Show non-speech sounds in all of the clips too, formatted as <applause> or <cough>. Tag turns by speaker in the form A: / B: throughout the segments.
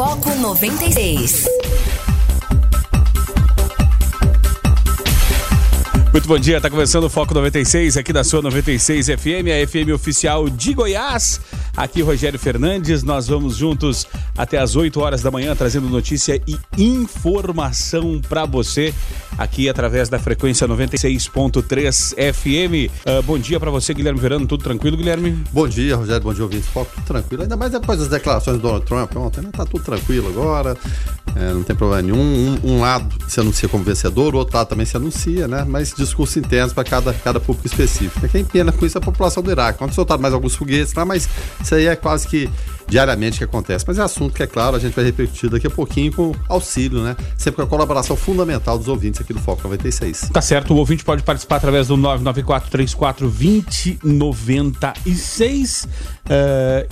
A: Foco 96.
B: Muito bom dia, tá começando o Foco 96 aqui da sua 96 FM, a FM oficial de Goiás. Aqui Rogério Fernandes, nós vamos juntos até as 8 horas da manhã trazendo notícia e informação para você aqui através da frequência 96.3 FM. Uh, bom dia para você, Guilherme Verano, tudo tranquilo, Guilherme?
C: Bom dia, Rogério, bom dia, ouvinte. Foco tudo tranquilo, ainda mais depois das declarações do Donald Trump ontem, né? Tá tudo tranquilo agora, é, não tem problema nenhum. Um, um, lado se anuncia como vencedor, o outro lado também se anuncia, né? Mas discurso interno para cada, cada público específico. Quem pena com isso é a população do Iraque. Quando soltaram mais alguns foguetes lá, mas isso aí é quase que diariamente que acontece. Mas é assunto que, é claro, a gente vai repetir daqui a pouquinho com auxílio, né? Sempre com a colaboração fundamental dos ouvintes aqui do Foco 96.
B: Tá certo, o ouvinte pode participar através do 994-34-2096 uh,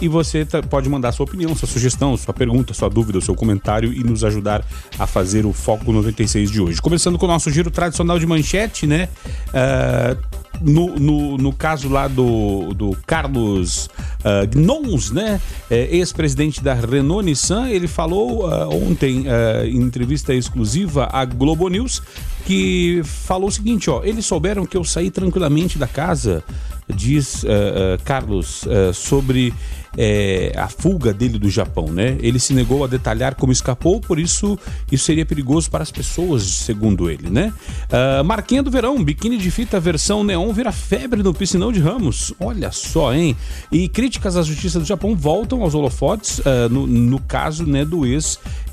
B: e você pode mandar sua opinião, sua sugestão, sua pergunta, sua dúvida, seu comentário e nos ajudar a fazer o Foco 96 de hoje. Começando com o nosso giro tradicional de manchete, né? Uh, no, no, no, caso lá do, do Carlos uh, Gnons, né? É, Ex-presidente da Renault Nissan, ele falou uh, ontem uh, em entrevista exclusiva à Globo News que falou o seguinte, ó, eles souberam que eu saí tranquilamente da casa, diz Carlos, sobre é, a fuga dele do Japão, né? Ele se negou a detalhar como escapou, por isso isso seria perigoso para as pessoas, segundo ele, né? Uh, Marquinha do Verão, biquíni de fita versão neon vira febre no piscinão de Ramos. Olha só, hein? E críticas à justiça do Japão voltam aos holofotes, uh, no, no, caso né, do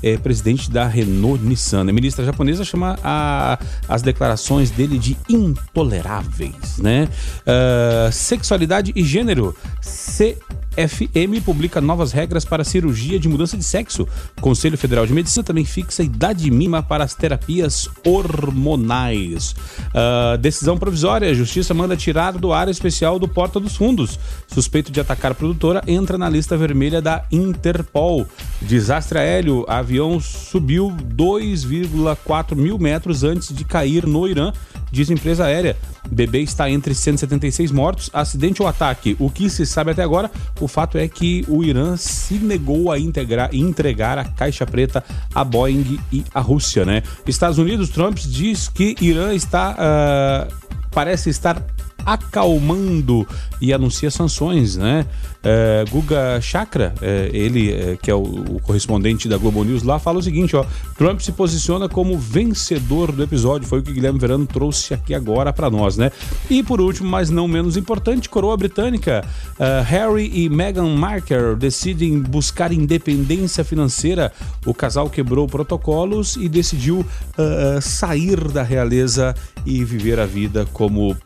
B: ex-presidente da Renault Nissan. A ministra japonesa chama a, as declarações dele de intoleráveis, né? Uh, sexualidade e gênero. Se FM publica novas regras para cirurgia de mudança de sexo. Conselho Federal de Medicina também fixa idade mínima para as terapias hormonais. Uh, decisão provisória: a Justiça manda tirar do área especial do Porta dos Fundos. Suspeito de atacar a produtora entra na lista vermelha da Interpol. Desastre aéreo: avião subiu 2,4 mil metros antes de cair no Irã, diz empresa aérea. Bebê está entre 176 mortos. Acidente ou ataque? O que se sabe até agora, o fato é que o Irã se negou a integrar, entregar a caixa preta a Boeing e a Rússia, né? Estados Unidos, Trump diz que Irã está uh, parece estar acalmando e anuncia sanções, né? É, Guga Chakra, é, ele é, que é o, o, correspondente da Globo News lá, fala o seguinte, ó, Trump se posiciona como vencedor do episódio, foi o que Guilherme Verano trouxe aqui agora para nós, né? E por último, mas não menos importante, coroa britânica, uh, Harry e Meghan Markle decidem buscar independência financeira. O casal quebrou protocolos e decidiu uh, sair da realeza e viver a vida como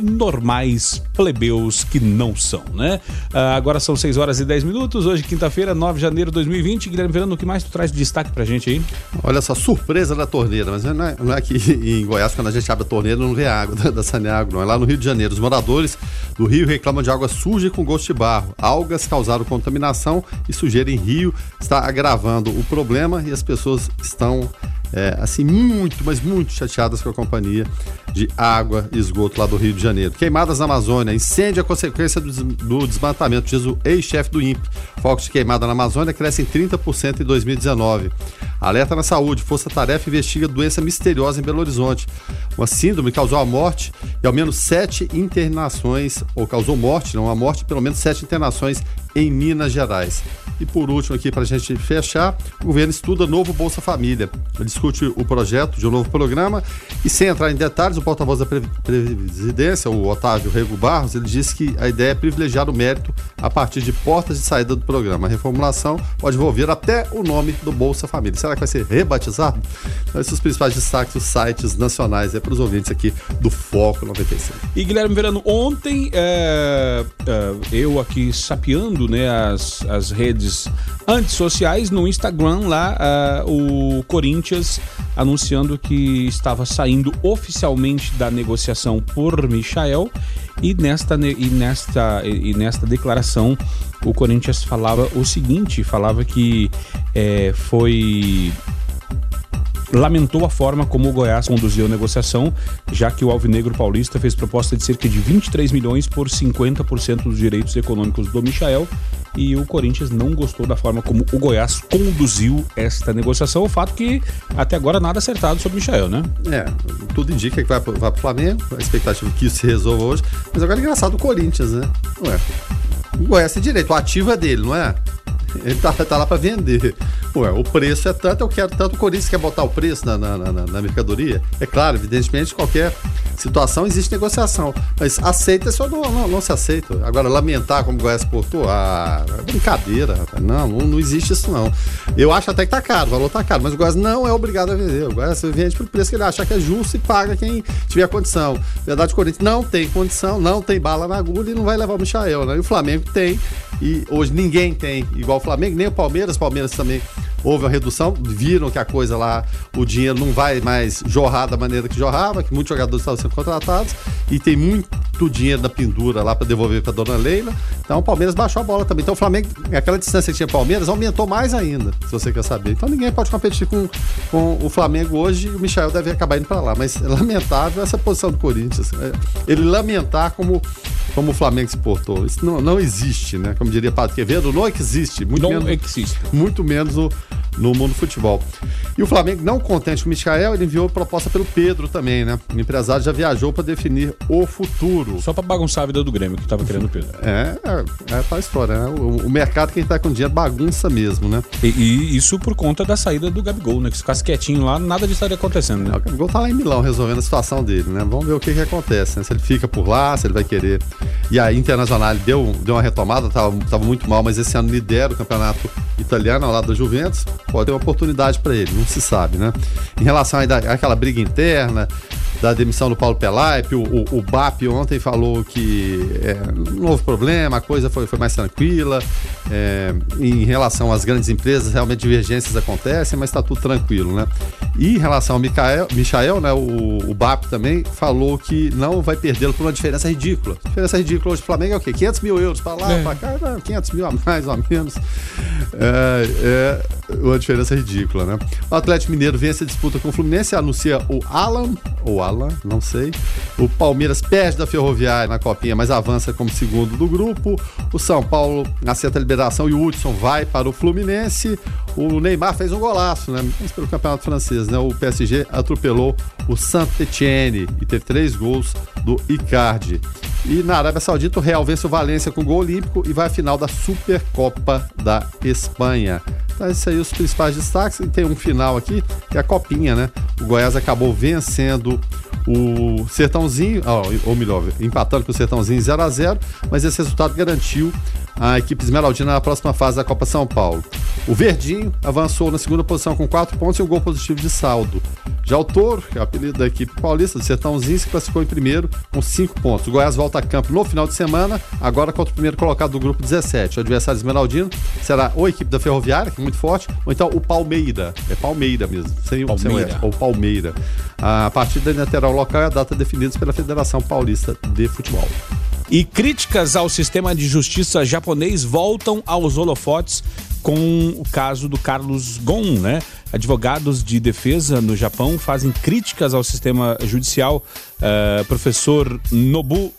B: normais plebeus que não são, né? Uh, agora são 6 horas e 10 minutos, hoje quinta-feira, 9 de janeiro de 2020. Guilherme Verano, o que mais tu traz de destaque pra gente aí?
C: Olha essa surpresa da torneira, mas não é, não é aqui <laughs> em Goiás, quando a gente abre a torneira, não vê água <laughs> da, da Saneago, não. É lá no Rio de Janeiro. Os moradores do Rio reclamam de água suja com gosto de barro. Algas causaram contaminação e sujeira em rio está agravando o problema e as pessoas estão é, assim, muito, mas muito chateadas com a companhia de água e esgoto lá do Rio de Janeiro. Queimadas na Amazônia, incêndio é consequência do, do desmatamento, diz o ex-chefe do INPE. Focos de queimada na Amazônia crescem 30% em 2019. Alerta na saúde, Força Tarefa investiga doença misteriosa em Belo Horizonte. Uma síndrome causou a morte e ao menos sete internações, ou causou morte, não a morte, pelo menos sete internações em Minas Gerais. E por último aqui, para a gente fechar, o governo estuda novo Bolsa Família. Ele discute o projeto de um novo programa e sem entrar em detalhes, o porta-voz da presidência, o Otávio Rego Barros, ele disse que a ideia é privilegiar o mérito a partir de portas de saída do programa. A reformulação pode envolver até o nome do Bolsa Família. Será que vai ser rebatizado? Então, esses os principais destaques dos sites nacionais é para os ouvintes aqui do Foco 96.
B: E Guilherme Verano, ontem é, é, eu aqui sapeando né, as, as redes antissociais, no Instagram lá, uh, o Corinthians anunciando que estava saindo oficialmente da negociação por Michael e nesta, e nesta, e nesta declaração o Corinthians falava o seguinte, falava que é, foi lamentou a forma como o Goiás conduziu a negociação, já que o Alvinegro Paulista fez proposta de cerca de 23 milhões por 50% dos direitos econômicos do Michael e o Corinthians não gostou da forma como o Goiás conduziu esta negociação. O fato que até agora nada acertado sobre o Michael, né?
C: É, tudo indica que vai, pro Flamengo, a expectativa é que isso se resolva hoje. Mas agora é engraçado o Corinthians, né? Ué, o Goiás tem direito, o ativo é dele, não é? Ele tá, tá lá para vender. Ué, o preço é tanto, eu quero tanto. O Corinthians quer botar o preço na, na, na, na mercadoria. É claro, evidentemente, qualquer situação existe negociação. Mas aceita ou não, não, não, se aceita. Agora, lamentar como o Goiás portou, ah, é brincadeira. Não, não, não, existe isso não. Eu acho até que tá caro, o valor tá caro, mas o Goiás não é obrigado a vender. O Goiás vende pelo preço que ele achar que é justo e paga quem tiver condição. Verdade, o Corinthians não tem condição, não tem bala na agulha e não vai levar o Michael, né? E o Flamengo tem, e hoje ninguém tem igual o Flamengo, nem o Palmeiras. Palmeiras também houve uma redução, viram que a coisa lá, o dinheiro não vai mais jorrar da maneira que jorrava, que muitos jogadores estavam sendo contratados e tem muito dinheiro na pendura lá para devolver para dona Leila. Então o Palmeiras baixou a bola também. Então o Flamengo, aquela distância que tinha Palmeiras, aumentou mais ainda, se você quer saber. Então ninguém pode competir com, com o Flamengo hoje e o Michel deve acabar indo para lá. Mas é lamentável essa posição do Corinthians. É, ele lamentar como, como o Flamengo se portou. Isso não, não existe, né? Como diria Padre Quevedo, não existe. Muito
B: não
C: menos,
B: existe.
C: Muito menos o no mundo do futebol. E o Flamengo, não contente com o Michael, ele enviou proposta pelo Pedro também, né? O empresário já viajou para definir o futuro.
B: Só para bagunçar a vida do Grêmio, que tava querendo o Pedro.
C: É, é, é a história, né? O, o, mercado, quem tá com dinheiro, bagunça mesmo, né?
B: E, e, isso por conta da saída do Gabigol, né? Que se ficasse quietinho lá, nada disso estaria acontecendo, né?
C: O Gabigol tá lá em Milão resolvendo a situação dele, né? Vamos ver o que que acontece, né? Se ele fica por lá, se ele vai querer. E a Internacional deu, deu uma retomada, tava, tava muito mal, mas esse ano lidera campeonato italiano ao lado da Juventus pode ter uma oportunidade para ele, não se sabe, né? Em relação àquela briga interna, da demissão do Paulo Pelaipe, o, o, o BAP ontem falou que é, não houve problema, a coisa foi, foi mais tranquila. É, em relação às grandes empresas, realmente divergências acontecem, mas está tudo tranquilo, né? E em relação ao Michael, Michael né, o, o BAP também falou que não vai perdê-lo por uma diferença ridícula. A diferença ridícula hoje do Flamengo é o quê? 500 mil euros para lá, é. para cá, 500 mil a mais ou a menos. É, é uma diferença ridícula, né? O Atlético Mineiro vence a disputa com o Fluminense, anuncia o Alan, ou Alan, não sei. O Palmeiras perde da Ferroviária na Copinha, mas avança como segundo do grupo. O São Paulo acerta a liberação e o Hudson vai para o Fluminense. O Neymar fez um golaço, né? Mas pelo Campeonato Francês, né? O PSG atropelou o Saint-Etienne e teve três gols do Icardi. E na Arábia Saudita, o Real vence o Valência com gol olímpico e vai à final da Supercopa da Espanha. Então, esses aí os principais destaques. E tem um final aqui, que é a Copinha, né? O Goiás acabou vencendo o Sertãozinho, ou melhor, empatando com o Sertãozinho 0 a 0 mas esse resultado garantiu a equipe esmeraldina na próxima fase da Copa São Paulo. O Verdinho avançou na segunda posição com 4 pontos e um gol positivo de saldo. O Toro, que é o apelido da equipe paulista, do Sertãozinho, se classificou em primeiro com 5 pontos. O Goiás volta a campo no final de semana, agora contra o primeiro colocado do grupo 17. O adversário esmeraldino será ou a equipe da Ferroviária, que é muito forte, ou então o Palmeira. É Palmeira mesmo, sem, Palmeira. Sem ou Palmeira. A partida o local e a data definidos pela Federação Paulista de Futebol.
B: E críticas ao sistema de justiça japonês voltam aos holofotes com o caso do Carlos Gon, né? Advogados de defesa no Japão fazem críticas ao sistema judicial. Uh, professor Nobu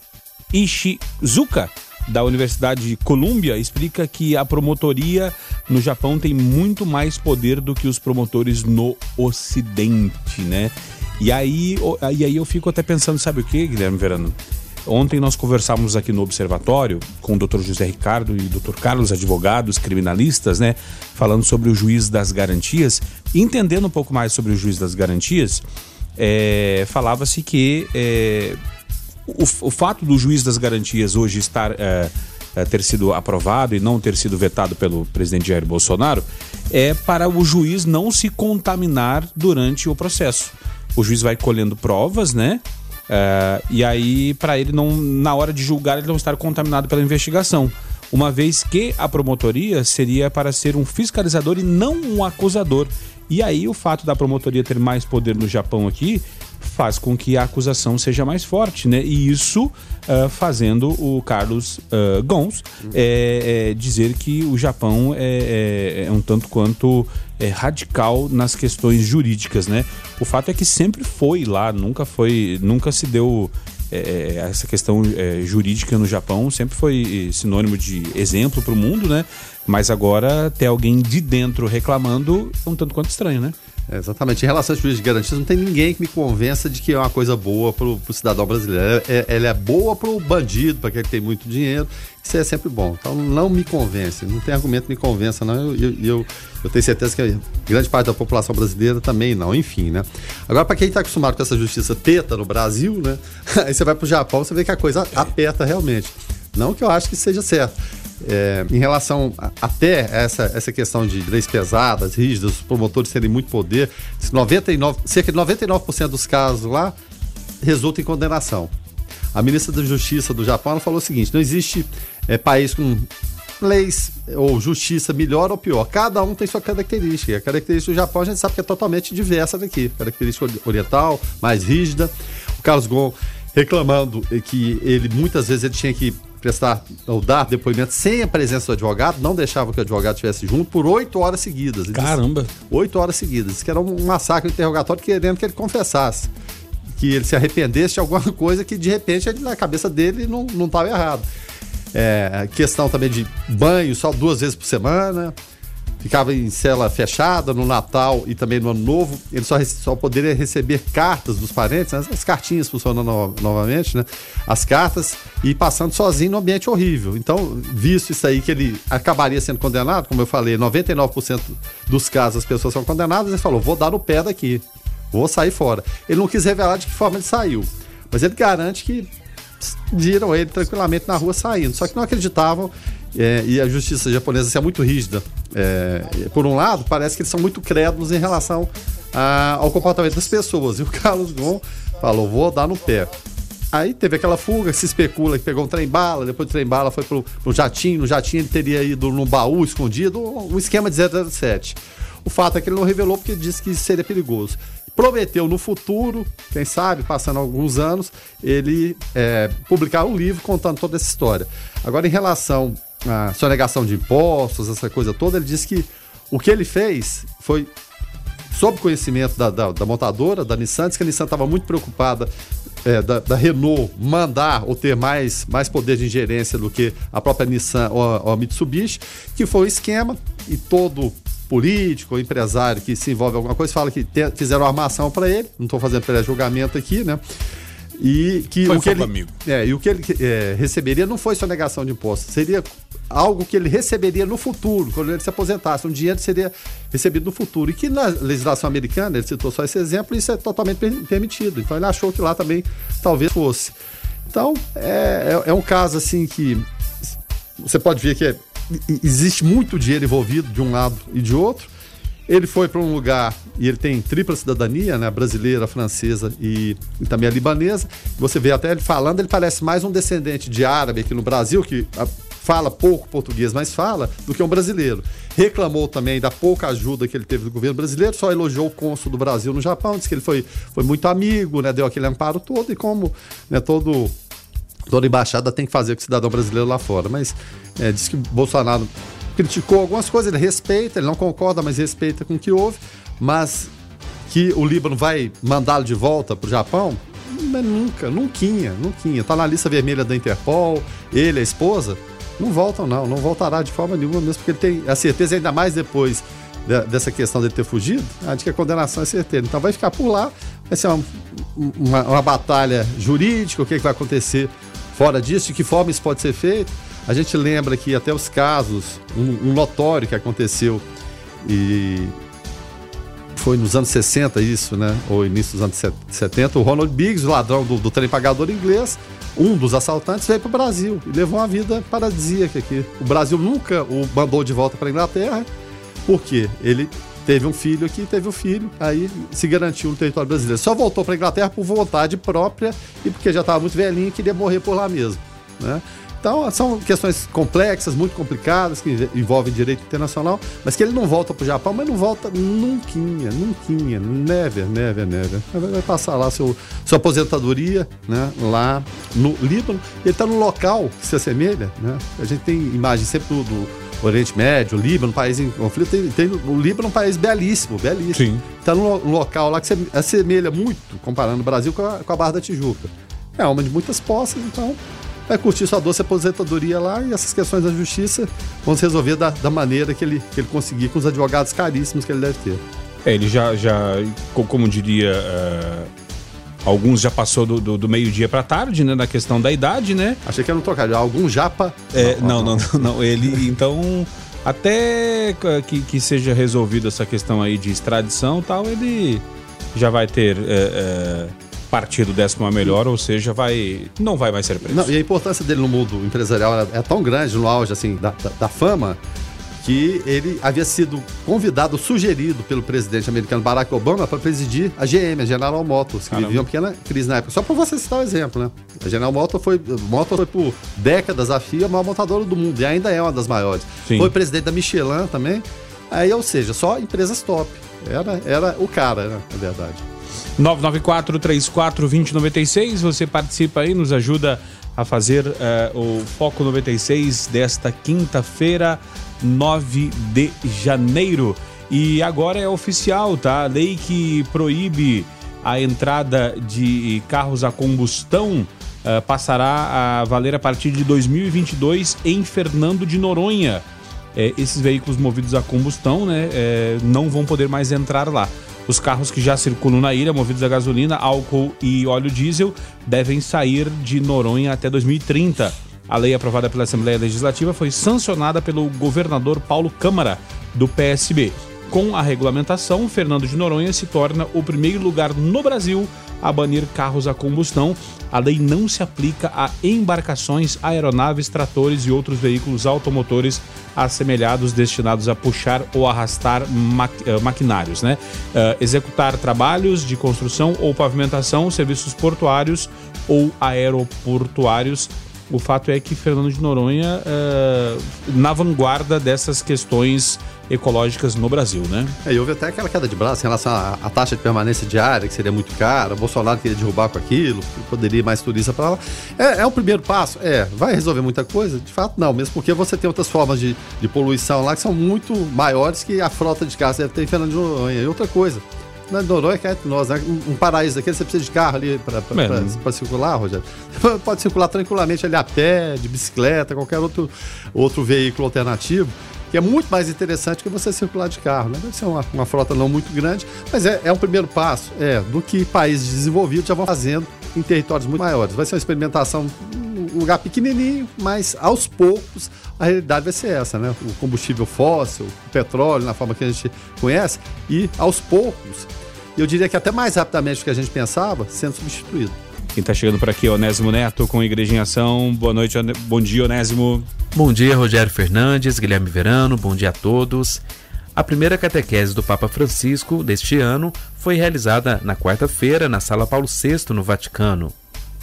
B: Ishizuka, da Universidade de Colômbia, explica que a promotoria no Japão tem muito mais poder do que os promotores no Ocidente, né? E aí, e aí eu fico até pensando, sabe o que, Guilherme Verano? Ontem nós conversávamos aqui no Observatório com o Dr. José Ricardo e o Dr. Carlos, advogados criminalistas, né? Falando sobre o juiz das garantias. Entendendo um pouco mais sobre o juiz das garantias, é, falava-se que é, o, o, fato do juiz das garantias hoje estar. É, é, ter sido aprovado e não ter sido vetado pelo presidente Jair Bolsonaro é para o juiz não se contaminar durante o processo. O juiz vai colhendo provas, né? É, e aí, para ele não, na hora de julgar, ele não estar contaminado pela investigação. Uma vez que a promotoria seria para ser um fiscalizador e não um acusador. E aí, o fato da promotoria ter mais poder no Japão aqui faz com que a acusação seja mais forte, né? E isso uh, fazendo o Carlos uh, Gons é, é, dizer que o Japão é, é, é um tanto quanto é, radical nas questões jurídicas, né? O fato é que sempre foi lá, nunca foi, nunca se deu é, essa questão é, jurídica no Japão sempre foi sinônimo de exemplo para o mundo, né? Mas agora ter alguém de dentro reclamando é um tanto quanto estranho, né?
C: É, exatamente. Em relação às juízes de garantias, não tem ninguém que me convença de que é uma coisa boa para o cidadão brasileiro. É, ela é boa para o bandido, para quem tem muito dinheiro. Isso é sempre bom. Então não me convence, não tem argumento que me convença, não. Eu, eu, eu tenho certeza que grande parte da população brasileira também não, enfim, né? Agora, para quem está acostumado com essa justiça teta no Brasil, né? <laughs> Aí você vai para o Japão, você vê que a coisa aperta realmente. Não que eu acho que seja certo. É, em relação a, até essa, essa questão de leis pesadas, rígidas, os promotores terem muito poder, 99, cerca de 99% dos casos lá resulta em condenação. A ministra da Justiça do Japão falou o seguinte: não existe é, país com leis ou justiça melhor ou pior. Cada um tem sua característica. A característica do Japão a gente sabe que é totalmente diversa daqui. Característica oriental, mais rígida. O Carlos Gon reclamando que ele muitas vezes ele tinha que prestar ou dar depoimento sem a presença do advogado, não deixava que o advogado estivesse junto por oito horas seguidas.
B: Caramba!
C: Oito horas seguidas. Isso que era um massacre interrogatório querendo que ele confessasse. Que ele se arrependesse de alguma <laughs> coisa que de repente na cabeça dele não estava errado. É, questão também de banho só duas vezes por semana ficava em cela fechada no Natal e também no Ano Novo. Ele só, só poderia receber cartas dos parentes, né? as cartinhas funcionando no, novamente, né? As cartas e passando sozinho no ambiente horrível. Então, visto isso aí que ele acabaria sendo condenado, como eu falei, 99% dos casos as pessoas são condenadas, ele falou: vou dar no pé daqui, vou sair fora. Ele não quis revelar de que forma ele saiu, mas ele garante que viram ele tranquilamente na rua saindo. Só que não acreditavam é, e a justiça japonesa é muito rígida. É, por um lado, parece que eles são muito crédulos em relação a, ao comportamento das pessoas. E o <laughs> Carlos Gon falou: vou dar no pé. Aí teve aquela fuga, se especula que pegou um trem-bala, depois do trem-bala foi pro, pro jatinho, no jatinho ele teria ido num baú escondido, um esquema de 007. O fato é que ele não revelou porque disse que seria perigoso. Prometeu no futuro, quem sabe, passando alguns anos, ele é, publicar um livro contando toda essa história. Agora, em relação a sonegação de impostos, essa coisa toda, ele disse que o que ele fez foi sob conhecimento da, da, da montadora, da Nissan, disse que a Nissan estava muito preocupada é, da, da, Renault mandar ou ter mais, mais poder de ingerência do que a própria Nissan ou a, ou a Mitsubishi, que foi um esquema e todo político empresário que se envolve em alguma coisa fala que te, fizeram armação para ele, não estou fazendo pré-julgamento aqui, né? E que
B: foi
C: o que ele,
B: amigo.
C: É, e o que ele é, receberia não foi sonegação de impostos, seria algo que ele receberia no futuro, quando ele se aposentasse. Um dinheiro seria recebido no futuro. E que na legislação americana, ele citou só esse exemplo, isso é totalmente permitido. Então ele achou que lá também talvez fosse. Então é, é, é um caso assim que você pode ver que é, existe muito dinheiro envolvido de um lado e de outro. Ele foi para um lugar e ele tem tripla cidadania, né? Brasileira, francesa e, e, também a libanesa. Você vê até ele falando, ele parece mais um descendente de árabe aqui no Brasil, que a, fala pouco português, mas fala, do que um brasileiro. Reclamou também da pouca ajuda que ele teve do governo brasileiro, só elogiou o cônsul do Brasil no Japão, disse que ele foi, foi muito amigo, né? Deu aquele amparo todo e como né, todo toda embaixada tem que fazer com o cidadão brasileiro lá fora. Mas é, disse que Bolsonaro criticou algumas coisas, ele respeita, ele não concorda, mas respeita com o que houve, mas que o Líbano vai mandá-lo de volta para o Japão, nunca, nunca, nunca. Tá na lista vermelha da Interpol, ele, a esposa, não voltam não, não voltará de forma nenhuma mesmo, porque ele tem a certeza, ainda mais depois dessa questão dele ter fugido, de que a condenação é certeira. Então vai ficar por lá, vai ser uma, uma, uma batalha jurídica, o que, é que vai acontecer fora disso, de que forma isso pode ser feito. A gente lembra que até os casos, um, um notório que aconteceu e foi nos anos 60 isso, né? Ou início dos anos 70, o Ronald Biggs, o ladrão do, do trem pagador inglês, um dos assaltantes veio para o Brasil e levou uma vida paradisíaca aqui. O Brasil nunca o mandou de volta para a Inglaterra, porque ele teve um filho aqui, teve um filho, aí se garantiu no território brasileiro. Só voltou para a Inglaterra por vontade própria e porque já estava muito velhinho e queria morrer por lá mesmo, né? Então, são questões complexas, muito complicadas, que envolvem direito internacional, mas que ele não volta para o Japão, mas não volta nunca, nunca, never, never, never. Vai passar lá seu, sua aposentadoria, né, lá no Líbano. Ele está num local que se assemelha, né? A gente tem imagem sempre do, do Oriente Médio, Líbano, país em conflito, tem, tem o Líbano é um país belíssimo, belíssimo.
B: Sim.
C: Está num local lá que se assemelha muito, comparando o Brasil com a, com a Barra da Tijuca. É uma de muitas posses, então vai curtir sua doce aposentadoria lá e essas questões da justiça vão se resolver da, da maneira que ele, que ele conseguir, com os advogados caríssimos que ele deve ter.
B: É, ele já, já como diria, uh, alguns já passou do, do, do meio-dia para tarde, né, na questão da idade, né?
C: Achei que era um trocadilho, algum japa...
B: É, não, não, não, não, ele, então, até que, que seja resolvida essa questão aí de extradição e tal, ele já vai ter... Uh, uh, partido décimo a melhor, ou seja, vai não vai mais ser preso. Não,
C: e a importância dele no mundo empresarial é, é tão grande no auge assim da, da, da fama que ele havia sido convidado, sugerido pelo presidente americano Barack Obama para presidir a GM, a General Motors, que Caramba. vivia uma pequena crise na época. Só para você citar o um exemplo, né? A General Motors foi, Motors foi por décadas a FIA a maior montadora do mundo e ainda é uma das maiores. Sim. Foi presidente da Michelin também. Aí, ou seja, só empresas top. Era, era o cara, né? Na verdade.
B: 994 34 2096, você participa aí, nos ajuda a fazer uh, o Foco 96 desta quinta-feira, 9 de janeiro. E agora é oficial, tá? A lei que proíbe a entrada de carros a combustão uh, passará a valer a partir de 2022 em Fernando de Noronha. É, esses veículos movidos a combustão né, é, não vão poder mais entrar lá. Os carros que já circulam na ilha, movidos a gasolina, álcool e óleo diesel, devem sair de Noronha até 2030. A lei aprovada pela Assembleia Legislativa foi sancionada pelo governador Paulo Câmara, do PSB. Com a regulamentação, Fernando de Noronha se torna o primeiro lugar no Brasil a banir carros a combustão. A lei não se aplica a embarcações, aeronaves, tratores e outros veículos automotores assemelhados destinados a puxar ou arrastar eh, maquinários, né? Uh, executar trabalhos de construção ou pavimentação, serviços portuários ou aeroportuários o fato é que Fernando de Noronha uh, na vanguarda dessas questões ecológicas no Brasil, né?
C: É, e houve até aquela queda de braço em relação à, à, taxa de permanência diária, que seria muito cara, Bolsonaro queria derrubar com aquilo, poderia ir mais turista para lá. É, é um primeiro passo? É. Vai resolver muita coisa? De fato, não, mesmo porque você tem outras formas de, de poluição lá que são muito maiores que a frota de carros deve ter em Fernando de Noronha. E outra coisa, na Noronha é entre nós, né? Um, um paraíso aqui, você precisa de carro ali para circular, Rogério. <laughs> Pode circular tranquilamente ali a pé, de bicicleta, qualquer outro, outro veículo alternativo que é muito mais interessante que você circular de carro. Né? Deve ser uma, uma frota não muito grande, mas é, é um primeiro passo é, do que países desenvolvidos já vão fazendo em territórios muito maiores. Vai ser uma experimentação um lugar pequenininho, mas aos poucos a realidade vai ser essa, né? O combustível fóssil, o petróleo, na forma que a gente conhece, e aos poucos eu diria que até mais rapidamente do que a gente pensava, sendo substituído.
B: Quem está chegando por aqui é Onésimo Neto com Igreja em Ação. Boa noite, bom dia, Onésimo.
D: Bom dia, Rogério Fernandes, Guilherme Verano, bom dia a todos. A primeira catequese do Papa Francisco deste ano foi realizada na quarta-feira na Sala Paulo VI, no Vaticano.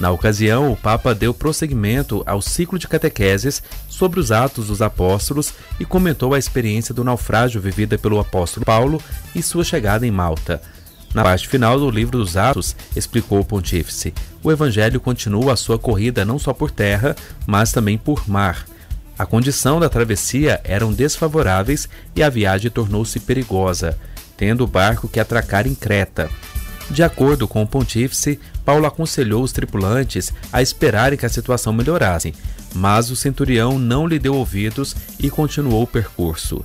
D: Na ocasião, o Papa deu prosseguimento ao ciclo de catequeses sobre os Atos dos Apóstolos e comentou a experiência do naufrágio vivida pelo apóstolo Paulo e sua chegada em Malta. Na parte final do livro dos Atos, explicou o pontífice, o evangelho continua a sua corrida não só por terra, mas também por mar. A condição da travessia eram desfavoráveis e a viagem tornou-se perigosa, tendo o barco que atracar em Creta. De acordo com o pontífice, Paulo aconselhou os tripulantes a esperarem que a situação melhorasse, mas o centurião não lhe deu ouvidos e continuou o percurso.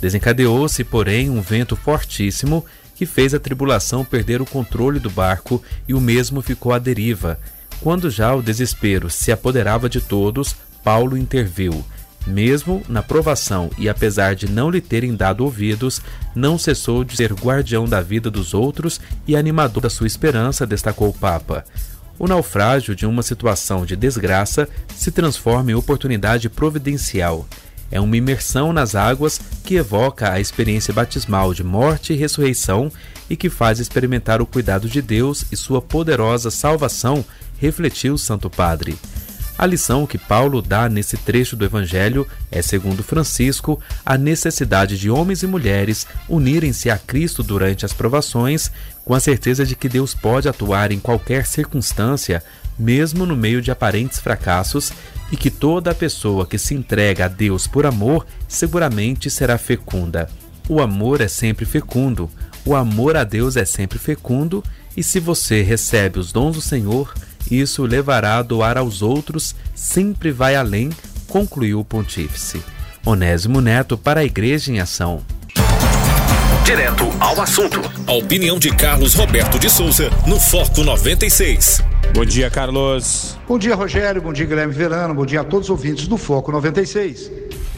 D: Desencadeou-se, porém, um vento fortíssimo que fez a tribulação perder o controle do barco e o mesmo ficou à deriva. Quando já o desespero se apoderava de todos, Paulo interviu. Mesmo na provação e apesar de não lhe terem dado ouvidos, não cessou de ser guardião da vida dos outros e animador da sua esperança, destacou o Papa. O naufrágio de uma situação de desgraça se transforma em oportunidade providencial é uma imersão nas águas que evoca a experiência batismal de morte e ressurreição e que faz experimentar o cuidado de Deus e sua poderosa salvação, refletiu o Santo Padre. A lição que Paulo dá nesse trecho do Evangelho é, segundo Francisco, a necessidade de homens e mulheres unirem-se a Cristo durante as provações, com a certeza de que Deus pode atuar em qualquer circunstância, mesmo no meio de aparentes fracassos, e que toda pessoa que se entrega a Deus por amor seguramente será fecunda. O amor é sempre fecundo, o amor a Deus é sempre fecundo, e se você recebe os dons do Senhor, isso o levará a doar aos outros, sempre vai além, concluiu o pontífice. Onésimo Neto para a Igreja em Ação.
E: Direto ao assunto. A opinião de Carlos Roberto de Souza no Foco 96.
B: Bom dia, Carlos.
F: Bom dia, Rogério. Bom dia, Guilherme Verano. Bom dia a todos os ouvintes do Foco 96.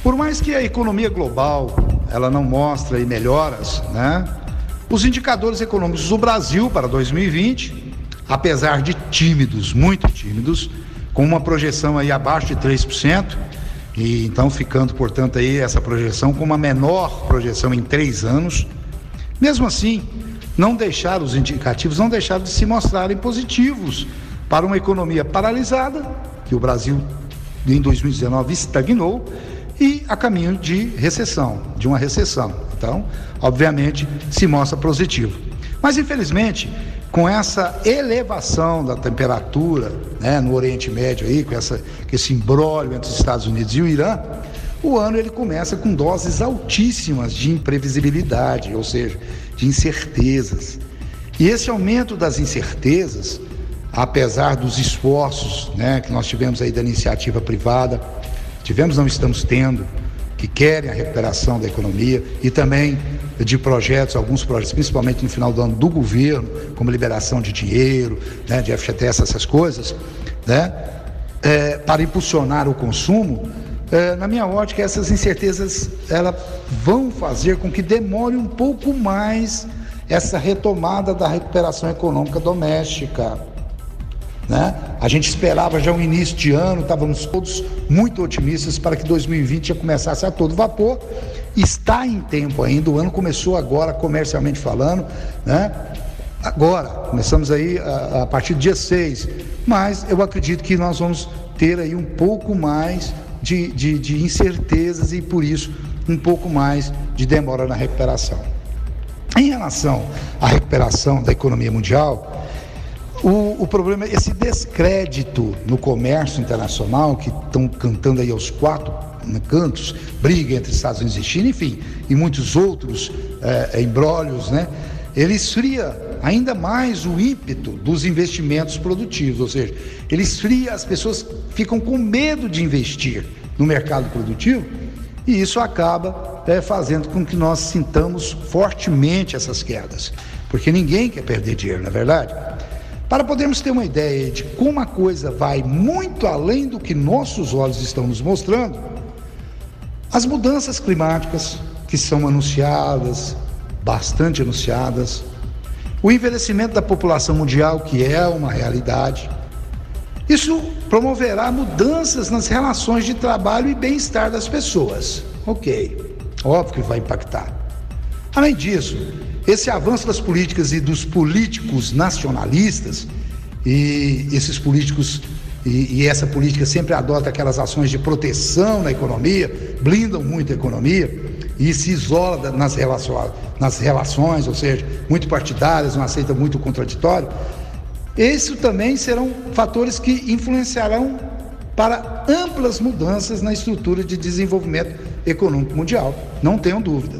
F: Por mais que a economia global ela não mostre melhoras, né? Os indicadores econômicos do Brasil para 2020, apesar de tímidos, muito tímidos, com uma projeção aí abaixo de 3%, e então ficando, portanto, aí essa projeção com uma menor projeção em três anos, mesmo assim, não deixar os indicativos não deixaram de se mostrarem positivos para uma economia paralisada, que o Brasil em 2019 estagnou, e a caminho de recessão, de uma recessão. Então, obviamente, se mostra positivo. Mas, infelizmente, com essa elevação da temperatura né, no Oriente Médio, aí, com, essa, com esse imbróglio entre os Estados Unidos e o Irã, o ano ele começa com doses altíssimas de imprevisibilidade, ou seja, de incertezas. E esse aumento das incertezas, apesar dos esforços né, que nós tivemos aí da iniciativa privada, tivemos, não estamos tendo, que querem a recuperação da economia e também de projetos, alguns projetos, principalmente no final do ano do governo, como liberação de dinheiro, né, de FGTS, essas coisas, né, é, para impulsionar o consumo, na minha ótica, essas incertezas elas vão fazer com que demore um pouco mais essa retomada da recuperação econômica doméstica. Né? A gente esperava já o início de ano, estávamos todos muito otimistas para que 2020 já começasse a todo vapor. Está em tempo ainda, o ano começou agora, comercialmente falando, né? Agora, começamos aí a, a partir do dia 6, mas eu acredito que nós vamos ter aí um pouco mais de, de, de incertezas e por isso um pouco mais de demora na recuperação. Em relação à recuperação da economia mundial, o, o problema é esse descrédito no comércio internacional, que estão cantando aí aos quatro né, cantos, briga entre Estados Unidos e China, enfim, e muitos outros é, embrólios, né? Ele esfria ainda mais o ímpeto dos investimentos produtivos, ou seja, ele esfria, as pessoas ficam com medo de investir no mercado produtivo e isso acaba é, fazendo com que nós sintamos fortemente essas quedas, porque ninguém quer perder dinheiro, na é verdade. Para podermos ter uma ideia de como a coisa vai muito além do que nossos olhos estão nos mostrando, as mudanças climáticas que são anunciadas, bastante anunciadas, o envelhecimento da população mundial, que é uma realidade, isso promoverá mudanças nas relações de trabalho e bem-estar das pessoas. Ok, óbvio que vai impactar. Além disso, esse avanço das políticas e dos políticos nacionalistas, e esses políticos, e, e, essa política sempre adota aquelas ações de proteção na economia, blindam muito a economia e se isola nas relações, nas relações ou seja, muito partidárias, não aceita muito contraditório. Isso também serão fatores que influenciarão para amplas mudanças na estrutura de desenvolvimento econômico mundial, não tenham dúvida.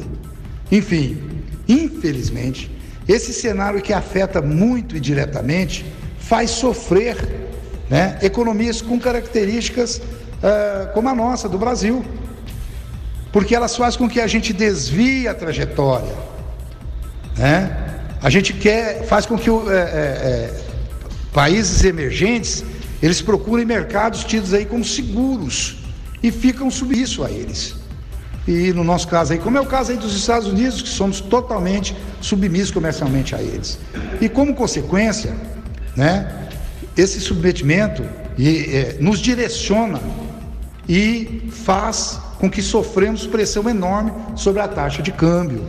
F: Enfim, Infelizmente, esse cenário que afeta muito e diretamente faz sofrer né, economias com características uh, como a nossa, do Brasil, porque elas fazem com que a gente desvie a trajetória. Né? A gente quer, faz com que é, é, países emergentes eles procurem mercados tidos aí como seguros e ficam submissos a eles e no nosso caso aí, como é o caso aí dos Estados Unidos, que somos totalmente submissos comercialmente a eles. E como consequência, né, esse submetimento e, é, nos direciona e faz com que sofremos pressão enorme sobre a taxa de câmbio.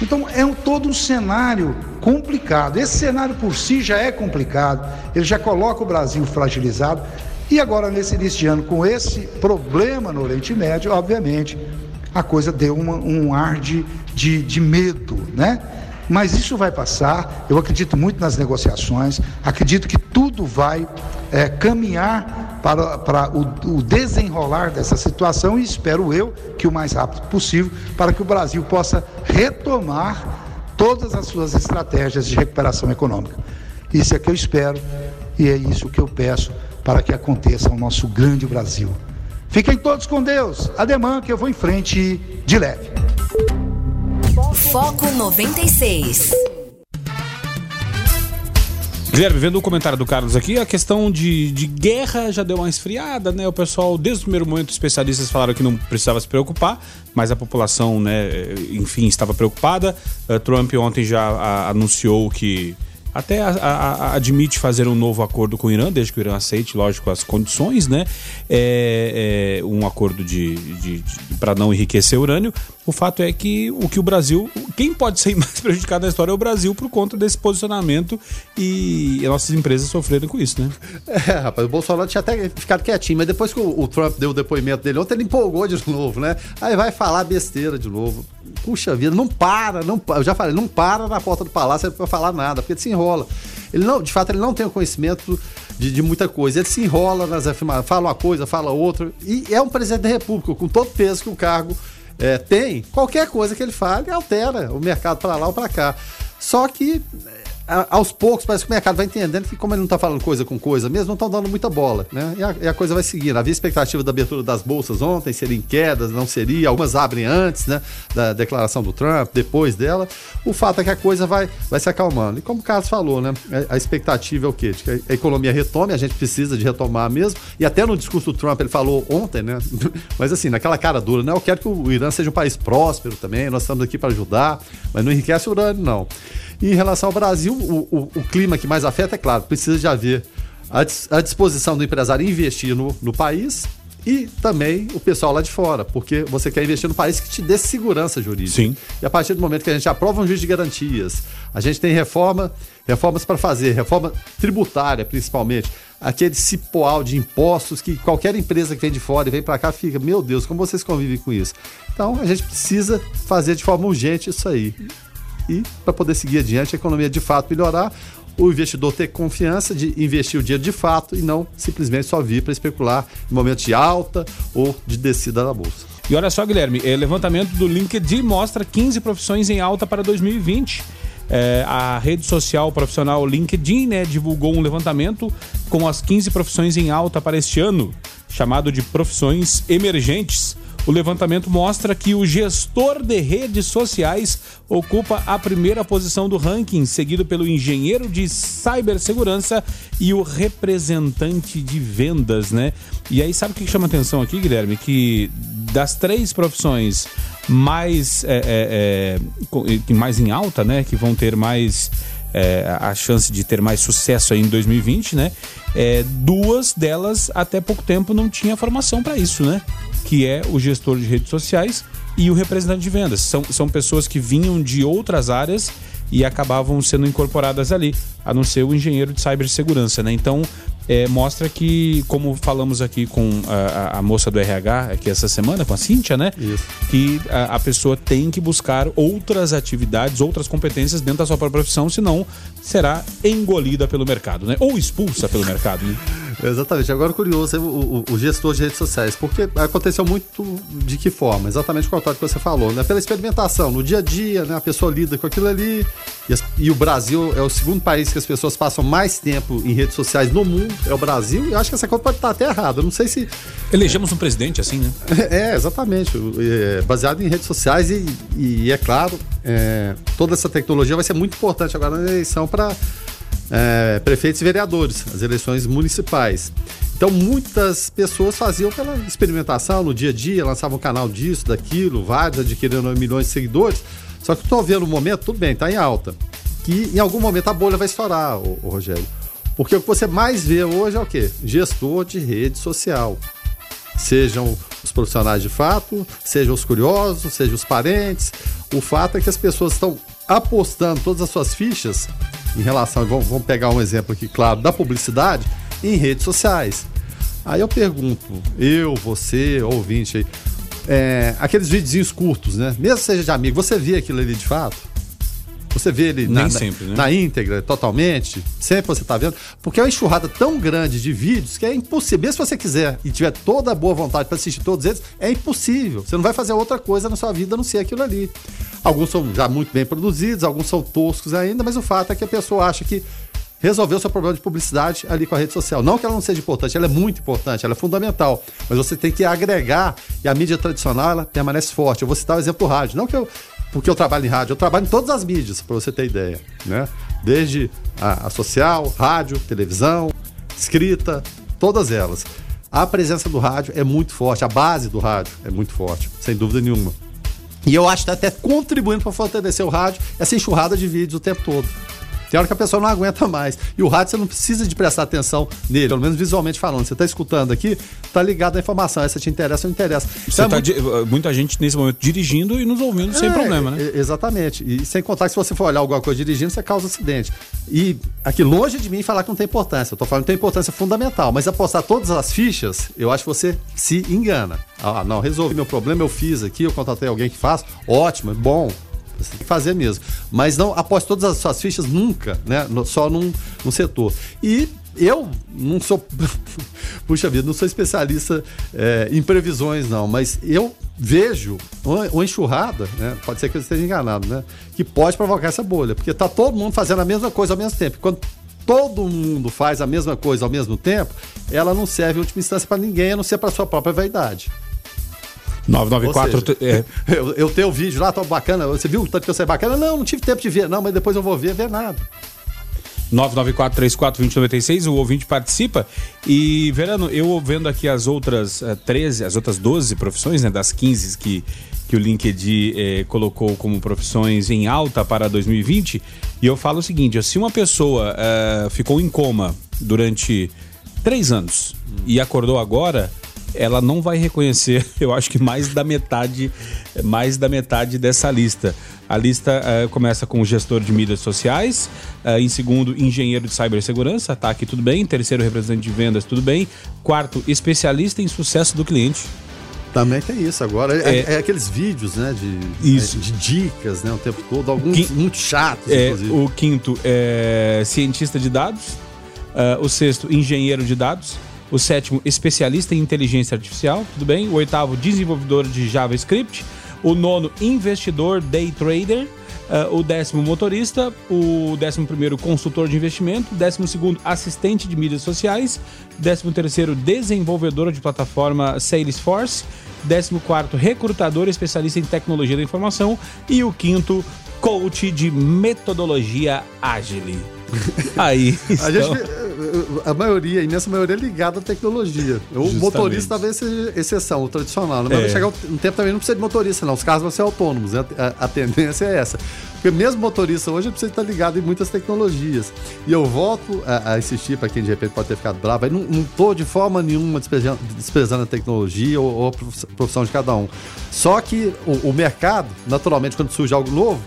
F: Então é um, todo um cenário complicado. Esse cenário por si já é complicado, ele já coloca o Brasil fragilizado. E agora, nesse início de ano, com esse problema no Oriente Médio, obviamente, a coisa deu uma, um ar de, de, de medo, né? Mas isso vai passar, eu acredito muito nas negociações, acredito que tudo vai é, caminhar para, para o, o, desenrolar dessa situação e espero eu que o mais rápido possível para que o Brasil possa retomar todas as suas estratégias de recuperação econômica. Isso é que eu espero e é isso que eu peço para que aconteça no nosso grande Brasil. Fiquem todos com Deus. Ademã que eu vou em frente de leve.
A: Foco 96.
B: Guilherme, vendo o comentário do Carlos aqui, a questão de, de guerra já deu uma esfriada, né? O pessoal, desde o primeiro momento, especialistas falaram que não precisava se preocupar, mas a população, né, enfim, estava preocupada. Uh, Trump ontem já anunciou que até a, a, admite fazer um novo acordo com o Irã, desde que o Irã aceite, lógico, as condições, né? É, é um acordo de, de, de para não enriquecer urânio. O fato é que o que o Brasil, quem pode ser <laughs> mais prejudicado na história é o Brasil por conta desse posicionamento e nossas empresas sofreram com isso, né? <laughs>
C: É, rapaz, o Bolsonaro tinha até ficado quietinho, mas depois que o, o Trump deu o depoimento dele ontem, ele empolgou de novo, né? Aí vai falar besteira de novo. Puxa vida, não para, não, eu já falei, não para na porta do palácio para falar nada, porque ele se enrola. Ele não, de fato, ele não tem o conhecimento de, de muita coisa. Ele se enrola nas afirmações, fala uma coisa, fala outra. E é um presidente da República, com todo o peso que o cargo é, tem. Qualquer coisa que ele fale altera o mercado para lá ou para cá. Só que aos poucos parece que o mercado vai entendendo que como ele não está falando coisa com coisa mesmo, não estão dando muita bola, né? E a, e a, coisa vai seguindo. Havia expectativa da abertura das bolsas ontem, seria em quedas, não seria. Algumas abrem antes, né? Da declaração do Trump, depois dela. O fato é que a coisa vai, vai se acalmando. E como o Carlos falou, né? A, a expectativa é o quê? De que a economia retome, a gente precisa de retomar mesmo. E até no discurso do Trump ele falou ontem, né? <laughs> Mas assim, naquela cara dura, né? Eu quero que o Irã seja um país próspero também, nós estamos aqui para ajudar, mas não enriquece o urânio, não. E em relação ao Brasil, o, o, o clima que mais afeta, é claro, precisa de haver a, disposição do empresário investir no, no país e também o pessoal lá de fora, porque você quer investir no país que te dê segurança jurídica.
B: Sim.
C: E a partir do momento que a gente aprova um juiz de garantias, a gente tem reforma, reformas para fazer, reforma tributária principalmente, aquele cipoal de impostos que qualquer empresa que vem de fora e vem para cá fica, meu Deus, como vocês convivem com isso? Então a gente precisa fazer de forma urgente isso aí e para poder seguir adiante, a economia de fato melhorar, o investidor ter confiança de investir o dinheiro de fato e não simplesmente só vir para especular em momentos de alta ou de descida da bolsa.
B: E olha só, Guilherme, é, levantamento do LinkedIn mostra 15 profissões em alta para 2020. É, a rede social profissional LinkedIn né, divulgou um levantamento com as 15 profissões em alta para este ano, chamado de profissões emergentes. O levantamento mostra que o gestor de redes sociais ocupa a primeira posição do ranking, seguido pelo engenheiro de cibersegurança e o representante de vendas, né? E aí, sabe o que chama atenção aqui, Guilherme? Que das três profissões mais, é, é, é, mais em alta, né? Que vão ter mais é, a chance de ter mais sucesso aí em 2020, né? É, duas delas até pouco tempo não tinha formação para isso, né? Que é o gestor de redes sociais e o representante de vendas. São, são pessoas que vinham de outras áreas e acabavam sendo incorporadas ali, a não ser o engenheiro de cibersegurança, né? Então, é, mostra que, como falamos aqui com a, a, moça do RH aqui essa semana, com a Cíntia, né?
C: Isso.
B: Que a, a, pessoa tem que buscar outras atividades, outras competências dentro da sua própria profissão, senão será engolida pelo mercado, né? Ou expulsa pelo mercado, né?
C: Exatamente. Agora, curioso, o, o, o, gestor de redes sociais, porque aconteceu muito de que forma? Exatamente o contrário que você falou, né? Pela experimentação, no dia a dia, né? A pessoa lida com aquilo ali, e, as, e o Brasil é o segundo país que as pessoas passam mais tempo em redes sociais no mundo, é o Brasil, e eu acho que essa conta pode estar até errada. Eu não sei se.
B: Elegemos um presidente assim, né? <laughs>
C: É, exatamente. É, baseado em redes sociais e, e é claro, é, toda essa tecnologia vai ser muito importante agora na eleição para é, prefeitos e vereadores, as eleições municipais. Então, muitas pessoas faziam pela experimentação no dia a dia, lançavam um canal disso, daquilo, vários adquirindo milhões de seguidores. Só que estou vendo no momento, tudo bem, está em alta. Que em algum momento a bolha vai estourar, o, o Rogério. Porque o que você mais vê hoje é o quê? Gestor de rede social. Sejam os profissionais de fato, sejam os curiosos, sejam os parentes. O fato é que as pessoas estão apostando todas as suas fichas em relação, vamos, vamos pegar um exemplo aqui, claro, da publicidade, em redes sociais. Aí eu pergunto, eu, você, ouvinte aí, é, aqueles videozinhos curtos, né? Mesmo seja de amigo, você vê aquilo ali de fato? Você vê ele na,
B: sempre, né?
C: na íntegra, totalmente. Sempre você está vendo. Porque é uma enxurrada tão grande de vídeos que é impossível. Mesmo se você quiser e tiver toda a boa vontade para assistir todos eles, é impossível. Você não vai fazer outra coisa na sua vida a não ser aquilo ali. Alguns são já muito bem produzidos, alguns são toscos ainda, mas o fato é que a pessoa acha que resolveu o seu problema de publicidade ali com a rede social. Não que ela não seja importante, ela é muito importante, ela é fundamental. Mas você tem que agregar e a mídia tradicional ela permanece forte. Eu vou citar o exemplo do rádio. Não que eu porque eu trabalho em rádio, eu trabalho em todas as mídias, para você ter ideia, né? Desde a, a, social, rádio, televisão, escrita, todas elas. A presença do rádio é muito forte, a base do rádio é muito forte, sem dúvida nenhuma. E eu acho que está até contribuindo para fortalecer o rádio, essa enxurrada de vídeos o tempo todo. Tem hora que a pessoa não aguenta mais. E o rádio você não precisa de prestar atenção nele, pelo menos visualmente falando. Você está escutando aqui, tá ligado à informação. Essa te interessa ou não interessa.
B: Então, é tá muito... Muita gente nesse momento dirigindo e nos ouvindo é, sem problema, né?
C: Exatamente. E sem contar que se você for olhar alguma coisa dirigindo, você causa acidente. E aqui, longe de mim falar que não tem importância. Eu tô falando que tem importância fundamental. Mas apostar todas as fichas, eu acho que você se engana. Ah, não, resolvi meu problema, eu fiz aqui, eu contratei alguém que faz. Ótimo, bom você tem que fazer mesmo. Mas não aposte todas as suas fichas nunca, né? Só num, num setor. E eu não sou. <laughs> Puxa vida, não sou especialista é, em previsões, não, mas eu vejo uma, enxurrada, né? Pode ser que eu esteja enganado, né? Que pode provocar essa bolha, porque tá todo mundo fazendo a mesma coisa ao mesmo tempo. Quando todo mundo faz a mesma coisa ao mesmo tempo, ela não serve em última instância para ninguém, a não ser para sua própria vaidade.
B: 994.
C: Seja, é. <laughs> eu, eu tenho o vídeo lá, tô bacana. Você viu o tanto que eu saí bacana? Não, não tive tempo de ver, não, mas depois eu vou ver, ver nada.
B: 994-34-2096, o ouvinte participa. E, Verano, eu vendo aqui as outras uh, 13, as outras 12 profissões, né, das 15 que, que o LinkedIn eh, colocou como profissões em alta para 2020, e eu falo o seguinte: se uma pessoa uh, ficou em coma durante três anos e acordou agora, ela não vai reconhecer, <laughs> eu acho que mais da metade, mais da metade dessa lista. A lista uh, começa com gestor de mídias sociais, uh, em segundo, engenheiro de cibersegurança, tá aqui tudo bem. Terceiro, representante de vendas, tudo bem. Quarto, especialista em sucesso do cliente.
C: Também tem isso agora. É, é, é aqueles vídeos, né? De, isso. de dicas, né? O tempo todo, alguns Quim, muito chatos,
B: é, inclusive. O quinto é cientista de dados. Uh, o sexto, engenheiro de dados. O sétimo, especialista em inteligência artificial, tudo bem? O oitavo, desenvolvedor de JavaScript. O nono, investidor, day trader. Uh, o décimo, motorista. O décimo primeiro, consultor de investimento. Décimo segundo, assistente de mídias sociais. Décimo terceiro, desenvolvedor de plataforma Salesforce. Décimo quarto, recrutador especialista em tecnologia da informação. E o quinto, coach de metodologia ágil. <laughs> Aí.
C: A, gente, a maioria, a imensa maioria é ligada à tecnologia. O Justamente. motorista talvez seja exceção, o tradicional. Né? Mas é. vai chegar um tempo também não precisa de motorista, não. Os carros vão ser autônomos. Né? A, a, tendência é essa. Porque mesmo motorista hoje precisa estar ligado em muitas tecnologias. E eu volto a, a insistir, para quem de repente pode ter ficado bravo, aí não estou de forma nenhuma desprezando, desprezando a tecnologia ou, ou, a profissão de cada um. Só que o, o mercado, naturalmente, quando surge algo novo,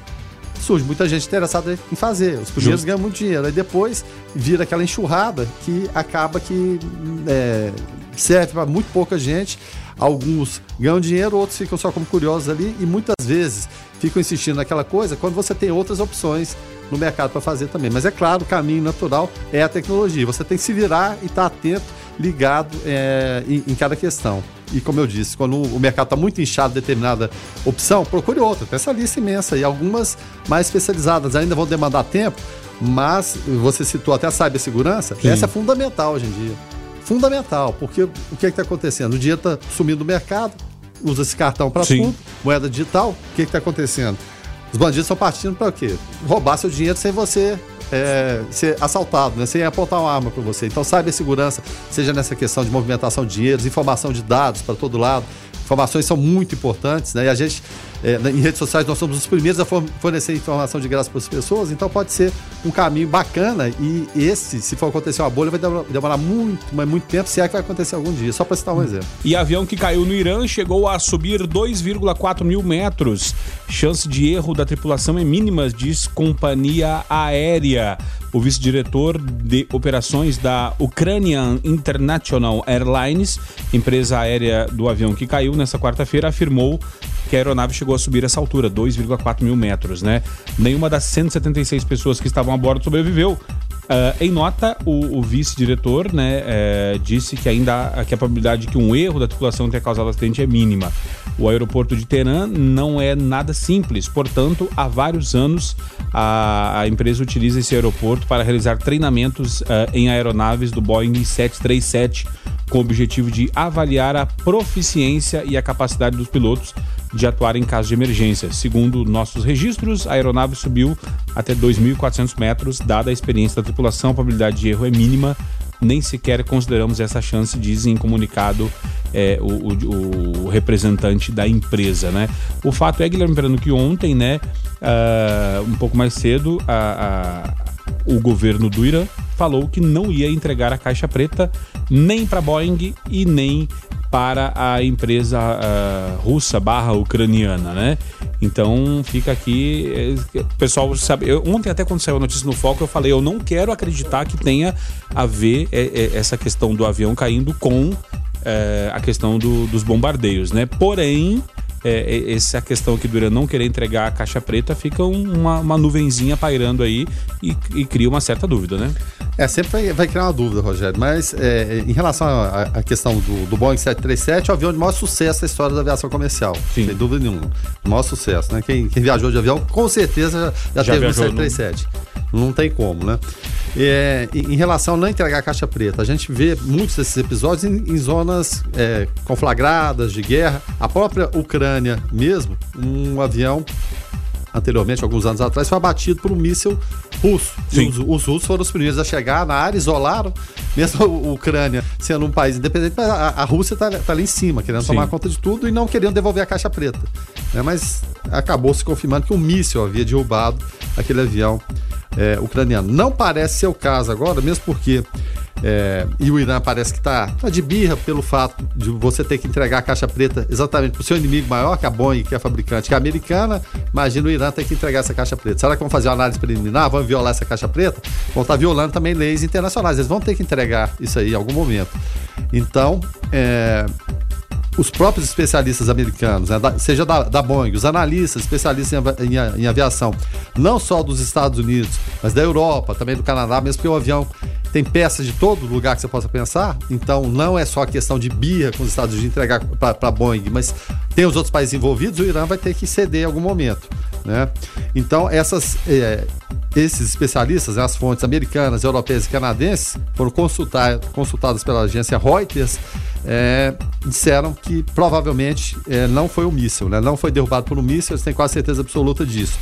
C: surge muita gente interessada em fazer. Os primeiros Justo. ganham muito dinheiro. Aí depois vira aquela enxurrada que acaba que é, serve para muito pouca gente. Alguns ganham dinheiro, outros ficam só como curiosos ali e muitas vezes ficam insistindo naquela coisa quando você tem outras opções no mercado para fazer também. Mas é claro, o caminho natural é a tecnologia. Você tem que se virar e estar tá atento, ligado é, em, em cada questão. E como eu disse, quando o mercado está muito inchado de determinada opção, procure outra. Tem essa lista imensa e algumas mais especializadas ainda vão demandar tempo, mas você citou até a cibersegurança, Sim. essa é fundamental hoje em dia. Fundamental, porque o que é está acontecendo? O dinheiro está sumindo do mercado, usa esse cartão para tudo, moeda digital, o que está acontecendo? Os bandidos estão partindo para o quê? Roubar seu dinheiro sem você é, ser assaltado, né? sem apontar uma arma para você. Então, segurança, seja nessa questão de movimentação de dinheiro, informação de dados para todo lado, informações são muito importantes, né? E a gente é, em redes sociais nós somos os primeiros a fornecer informação de graça para as pessoas, então pode ser um caminho bacana e esse, se for acontecer uma bolha, vai demorar muito, mas muito tempo, se é que vai acontecer algum dia, só para citar um exemplo.
B: E avião que caiu no Irã chegou a subir 2,4 mil metros. Chance de erro da tripulação é mínima, diz companhia aérea. O vice-diretor de operações da Ukrainian International Airlines, empresa aérea do avião que caiu nessa quarta-feira, afirmou que a aeronave chegou a subir essa altura, 2,4 mil metros, né? Nenhuma das 176 pessoas que estavam a bordo sobreviveu. Uh, em nota, o, o vice-diretor né, é, disse que ainda que a probabilidade de que um erro da tripulação tenha causado acidente é mínima. O aeroporto de Teherã não é nada simples, portanto, há vários anos a, a empresa utiliza esse aeroporto para realizar treinamentos uh, em aeronaves do Boeing 737 com o objetivo de avaliar a proficiência e a capacidade dos pilotos de atuar em caso de emergência. Segundo nossos registros, a aeronave subiu até 2.400 metros. Dada a experiência da tripulação, a probabilidade de erro é mínima. Nem sequer consideramos essa chance, diz em comunicado é, o, o, o, representante da empresa, né? O fato é, Guilherme Verano, que ontem, né, uh, um pouco mais cedo, a, a, o governo do Irã falou que não ia entregar a caixa preta nem para Boeing e nem para a empresa uh, russa barra ucraniana, né? Então fica aqui, eh, pessoal sabe. Eu, ontem até quando saiu a notícia no foco eu falei, eu não quero acreditar que tenha a ver é, é, essa questão do avião caindo com a questão do, dos bombardeios, né? Porém é, é, essa questão aqui do Irã não querer entregar a caixa preta, fica uma, uma nuvenzinha pairando aí e, e, cria uma certa dúvida, né?
C: É, sempre vai, vai criar uma dúvida, Rogério, mas é, em relação à questão do, do, Boeing 737, é o avião de maior sucesso da história da aviação comercial, Sim. sem dúvida nenhuma. De maior sucesso, né? Quem, quem viajou de avião, com certeza já, já teve um 737. No... Não tem como, né? É, em relação a não entregar a caixa preta, a gente vê muitos desses episódios em, em zonas é, conflagradas de guerra. A própria Ucrânia mesmo, um avião anteriormente, alguns anos atrás, foi abatido por um míssil russo. Os, os, russos foram os primeiros a chegar na área, isolaram, mesmo a Ucrânia sendo um país independente, a, a Rússia está tá ali em cima, querendo Sim. tomar conta de tudo e não querendo devolver a caixa preta. Né? Mas acabou se confirmando que um míssil havia derrubado aquele avião é, ucraniano. Não parece ser o caso agora, mesmo porque é, e o Irã parece que está tá de birra pelo fato de você ter que entregar a caixa preta exatamente para o seu inimigo maior, que é a Boeing, que é a fabricante, que é a americana. Imagina o Irã ter que entregar essa caixa preta. Será que vão fazer uma análise preliminar? Vão violar essa caixa preta? Vão estar tá violando também leis internacionais. Eles vão ter que entregar isso aí em algum momento. Então, é, os próprios especialistas americanos, né, da, seja da, da, Boeing, os analistas, especialistas em, em, em, aviação, não só dos Estados Unidos, mas da Europa, também do Canadá, mesmo porque o avião tem peças de todo lugar que você possa pensar, então não é só a questão de birra com os Estados Unidos de entregar para a Boeing, mas tem os outros países envolvidos, o Irã vai ter que ceder em algum momento. Né? Então, essas, é, esses especialistas, né, as fontes americanas, europeias e canadenses, foram consultadas pela agência Reuters, é, disseram que provavelmente é, não foi um míssil, né? não foi derrubado por um míssil, eles têm quase certeza absoluta disso.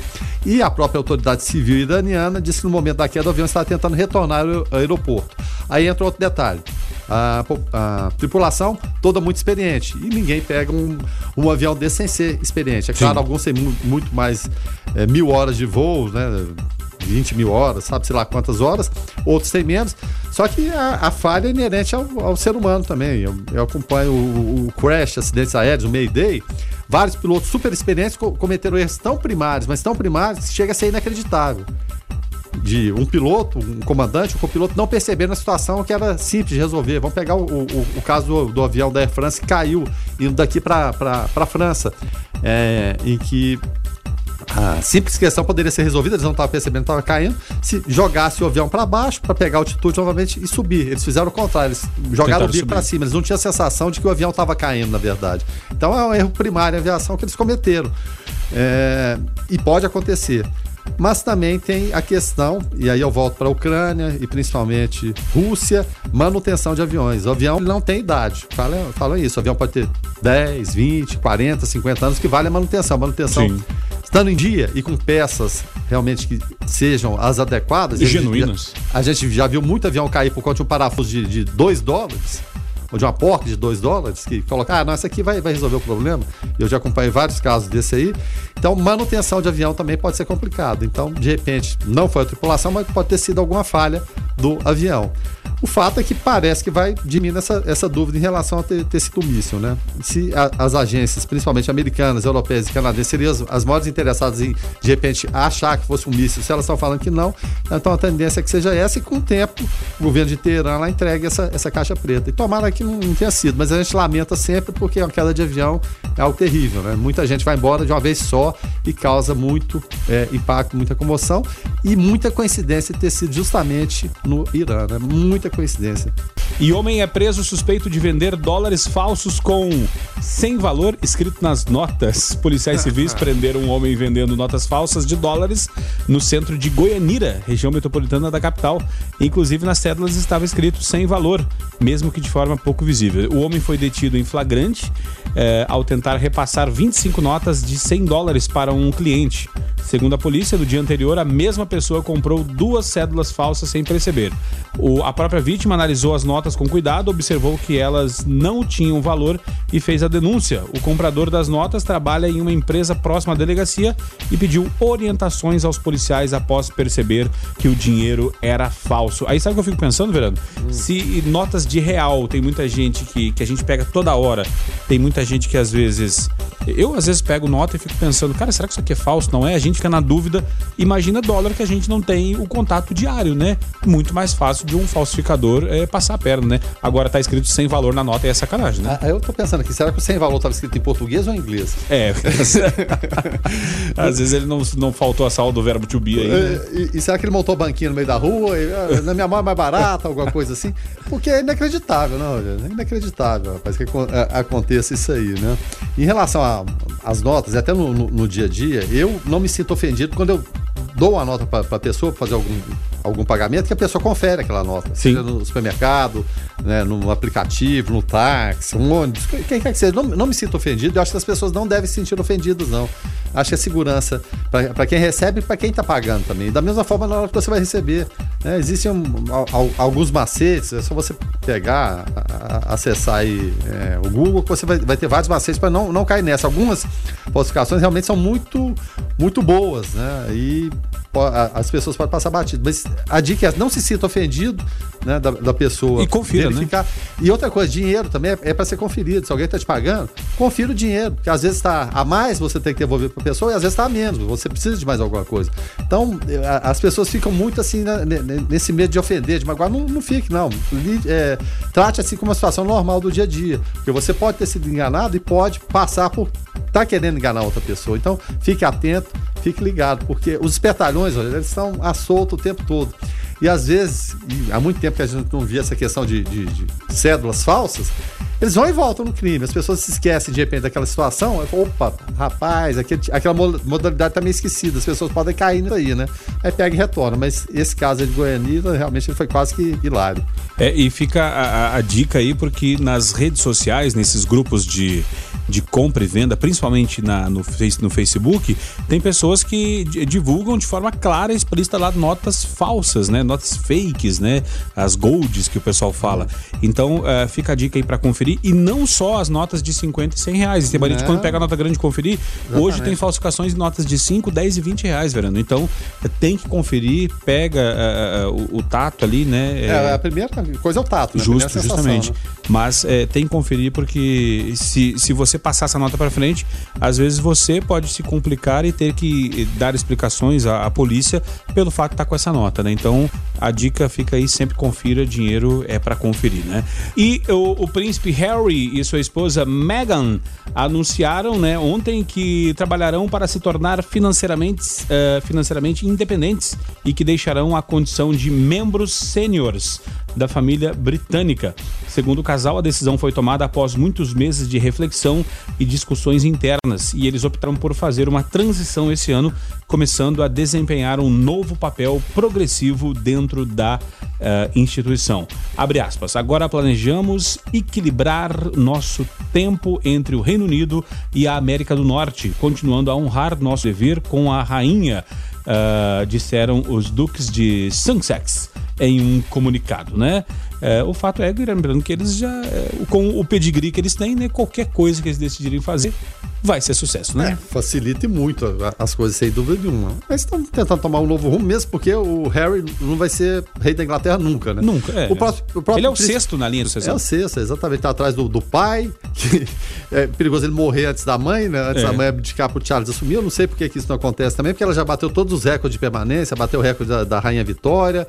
C: E a própria autoridade civil iraniana disse que no momento da queda o avião estava tentando retornar ao aeroporto. Aí entra outro detalhe. A, a, tripulação toda muito experiente. E ninguém pega um, um avião desse sem ser experiente. É claro, Sim. alguns têm muito mais é, mil horas de voo, né? 20 mil horas, sabe, sei lá quantas horas, outros têm menos. Só que a, a falha é inerente ao, ao, ser humano também. Eu, acompanho o, o, crash, acidentes aéreos, o Mayday. Vários pilotos super experientes cometeram erros tão primários, mas tão primários que chega a ser inacreditável de um piloto, um comandante, um copiloto não perceber a situação que era simples de resolver. Vamos pegar o, o, o caso do, do, avião da Air France que caiu indo daqui para a França, é, em que a simples questão poderia ser resolvida, eles não estavam percebendo que estava caindo, se jogasse o avião para baixo para pegar altitude novamente e subir. Eles fizeram o contrário, eles jogaram Tentaram o bico para cima, eles não tinham a sensação de que o avião estava caindo, na verdade. Então é um erro primário em aviação que eles cometeram. É, e pode acontecer. Mas também tem a questão, e aí eu volto para a Ucrânia e principalmente Rússia, manutenção de aviões. O avião não tem idade. Falam fala isso. O avião pode ter 10, 20, 40, 50 anos, que vale a manutenção. Manutenção Sim. Estando em dia e com peças realmente que sejam as adequadas.
B: E genuínas.
C: A gente já viu muito avião cair por conta de um parafuso de 2 dólares ou de uma porca de 2 dólares, que coloca, ah, não, essa aqui vai, vai resolver o problema. Eu já acompanhei vários casos desse aí. Então, manutenção de avião também pode ser complicado. Então, de repente, não foi a tripulação, mas pode ter sido alguma falha do avião. O fato é que parece que vai diminuir essa, essa dúvida em relação a ter, ter sido míssil, né? Se a, as agências, principalmente americanas, europeias e canadenses, seriam as, as maiores interessadas em, de repente, achar que fosse um míssil, se elas estão falando que não, então a tendência é que seja essa e com o tempo o governo de Teherã lá entregue essa, essa caixa preta. E tomara que não, não tenha sido, mas a gente lamenta sempre porque a queda de avião é algo terrível, né? Muita gente vai embora de uma vez só e causa muito é, impacto, muita comoção e muita coincidência ter sido justamente no Irã, né? Muita coincidência.
B: E homem é preso suspeito de vender dólares falsos com sem valor escrito nas notas. Policiais <laughs> civis prenderam um homem vendendo notas falsas de dólares no centro de Goianira, região metropolitana da capital. Inclusive nas cédulas estava escrito sem valor, mesmo que de forma pouco visível. O homem foi detido em flagrante eh, ao tentar repassar 25 notas de 100 dólares para um cliente. Segundo a polícia, no dia anterior, a mesma pessoa comprou duas cédulas falsas sem perceber. O, a própria vítima analisou as notas com cuidado, observou que elas não tinham valor e fez a denúncia. O comprador das notas trabalha em uma empresa próxima à delegacia e pediu orientações aos policiais após perceber que o dinheiro era falso. Aí sabe o que eu fico pensando, Verano? Hum. Se notas de real, tem muita gente que, que a gente pega toda hora, tem muita gente que às vezes. Eu às vezes pego nota e fico pensando, cara, será que isso aqui é falso? Não é? A gente fica na dúvida. Imagina dólar que a gente não tem o contato diário, né? Muito mais fácil de um falsificador é, passar a perna, né? Agora tá escrito sem valor na nota e é sacanagem, né?
C: Ah, eu tô pensando aqui, será que o sem valor estava escrito em português ou em inglês?
B: É. <laughs> Às vezes ele não, não faltou a sala do verbo to be aí. Né?
C: É, e, e, será que ele montou banquinho no meio da rua? E, ah, na minha mão é mais barata, alguma coisa assim? Porque é inacreditável, não? É inacreditável, rapaz, que aconteça isso aí, né? Em relação às notas, até no, no, no dia a dia, eu não me sinto ofendido quando eu dou uma nota para a pessoa para fazer algum, algum pagamento que a pessoa confere aquela nota.
B: Sim.
C: Seja no supermercado, né, no aplicativo, no táxi, um ônibus, quem quer que seja. Não, não me sinto ofendido. Eu acho que as pessoas não devem se sentir ofendidas, não. Acho que é segurança para quem recebe e para quem está pagando também. Da mesma forma, na hora que você vai receber. Né, existem um, alguns macetes, é só você pegar, acessar aí, é, o Google, que você vai, vai ter vários macetes para não, não cair nessa. Algumas falsificações realmente são muito, muito boas, né? E as pessoas podem passar batido. Mas a dica é não se sinta ofendido né, da, da pessoa.
B: E confira, né? verificar. Né?
C: E outra coisa, dinheiro também é, é para ser conferido. Se alguém está te pagando, confira o dinheiro. Porque às vezes está a mais, você tem que devolver para a pessoa, e às vezes está a menos. Você precisa de mais alguma coisa. Então, as pessoas ficam muito assim né, nesse medo de ofender, de magoar. Não, não fique, não. É, trate assim como uma situação normal do dia a dia. Porque você pode ter sido enganado e pode passar por tá querendo enganar outra pessoa. Então, fique atento, fique ligado, porque os espertalhões, olha, eles estão à solta o tempo todo. E às vezes, e há muito tempo que a gente não via essa questão de, de, de, cédulas falsas, eles vão e voltam no crime. As pessoas se esquecem de repente daquela situação. Opa, rapaz, aquele, aquela modalidade tá meio esquecida. As pessoas podem cair nisso aí, né? Aí pega e retorna. Mas esse caso de Goianira, realmente foi quase que hilário.
B: É, e fica a, a dica aí, porque nas redes sociais, nesses grupos de de compra e venda, principalmente na, no, no Facebook, tem pessoas que divulgam de forma clara e explícita lá notas falsas, né? Notas fakes, né? As golds que o pessoal fala. Então, uh, fica a dica aí para conferir. E não só as notas de 50 e 100 reais. Tem gente quando pega a nota grande conferir, Exatamente. hoje tem falsificações de notas de 5, 10 e 20 reais, Verano. Então, tem que conferir, pega uh, uh, o, o, tato ali, né?
C: É, a primeira coisa é o tato,
B: né? Justo, justamente. Né? Mas tem que conferir porque se, se você passar essa nota para frente, às vezes você pode se complicar e ter que dar explicações à, à polícia pelo fato de estar tá com essa nota, né? Então a dica fica aí, sempre confira, dinheiro é para conferir, né? E o, o, príncipe Harry e sua esposa Meghan anunciaram, né, ontem que trabalharão para se tornar financeiramente, uh, financeiramente independentes e que deixarão a condição de membros sêniores da família britânica. Segundo o casal, a decisão foi tomada após muitos meses de reflexão e discussões internas, e eles optaram por fazer uma transição esse ano, começando a desempenhar um novo papel progressivo dentro da uh, instituição. Abre aspas. Agora planejamos equilibrar nosso tempo entre o Reino Unido e a América do Norte, continuando a honrar nosso dever com a rainha, uh, disseram os duques de Sussex em um comunicado, né? É, o fato é, lembrando que eles já, é, com o pedigree que eles têm, né, qualquer coisa que eles decidirem fazer, vai ser sucesso, né?
C: É, facilita muito as coisas, sem dúvida nenhuma. Mas estão tentando tomar um novo rumo, mesmo porque o Harry não vai ser rei da Inglaterra nunca, né?
B: Nunca, é.
C: O próprio, o próprio
B: ele é o
C: príncipe-
B: sexto na linha do
C: É
B: sucessão.
C: o sexto, exatamente. Tá atrás do, do pai, <laughs> que é perigoso ele morrer antes da mãe, né? Antes
B: É.
C: da mãe abdicar pro Charles assumir. Eu não sei por que que isso não acontece também, porque ela já bateu todos os recordes de permanência, bateu o recorde da, da Rainha Vitória.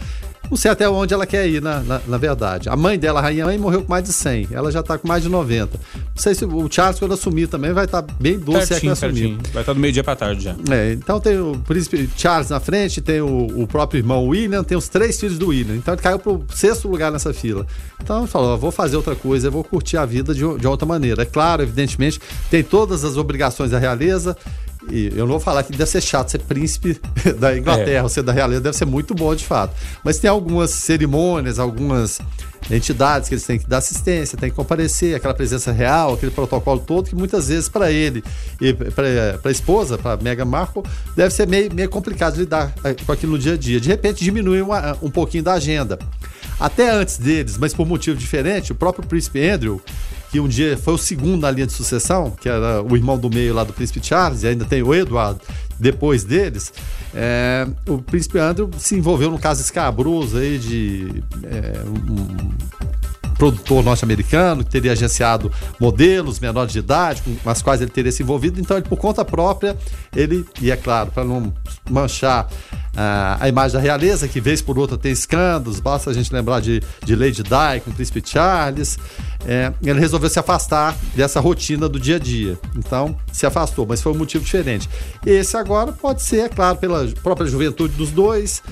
C: Não sei até onde ela quer ir, na, na, na verdade. A mãe dela, a Rainha Mãe, morreu com mais de 100. Ela já tá com mais de 90. Não sei se o Charles, quando assumir também, vai estar bem doce se é que assumir.
B: Vai estar do meio-dia pra tarde já.
C: É, então tem o príncipe Charles na frente, tem o, o próprio irmão William, tem os três filhos do William. Então ele caiu pro sexto lugar nessa fila. Então ele falou: vou fazer outra coisa, vou curtir a vida de, de outra maneira. É claro, evidentemente, tem todas as obrigações da realeza. E eu não vou falar que deve ser chato ser príncipe <laughs> da Inglaterra,
B: É.
C: ou ser da realeza, deve ser muito bom de fato. Mas tem algumas cerimônias, algumas entidades que eles têm que dar assistência, têm que comparecer, aquela presença real, aquele protocolo todo, que muitas vezes para ele e para a esposa, para Meghan Markle, deve ser meio, meio complicado lidar eh, com aquilo no dia a dia. De repente diminui uma- um pouquinho da agenda. Até antes deles, mas por motivo diferente, o próprio príncipe Andrew, que um dia foi o segundo na linha de sucessão, que era o irmão do meio lá do príncipe Charles, e ainda tem o Edward depois deles, é, o príncipe Andrew se envolveu num caso escabroso aí de é, um produtor norte-americano que teria agenciado modelos menores de idade com as quais ele teria se envolvido. Então, ele, por conta própria, ele, e é claro, para não manchar ah, a imagem da realeza, que vez por outra tem escândalos, basta a gente lembrar de, de Lady Di com o príncipe Charles, é, ele resolveu se afastar dessa rotina do dia a dia. Então, se afastou, mas foi um motivo diferente. Esse agora pode ser, é claro, pela própria juventude dos dois,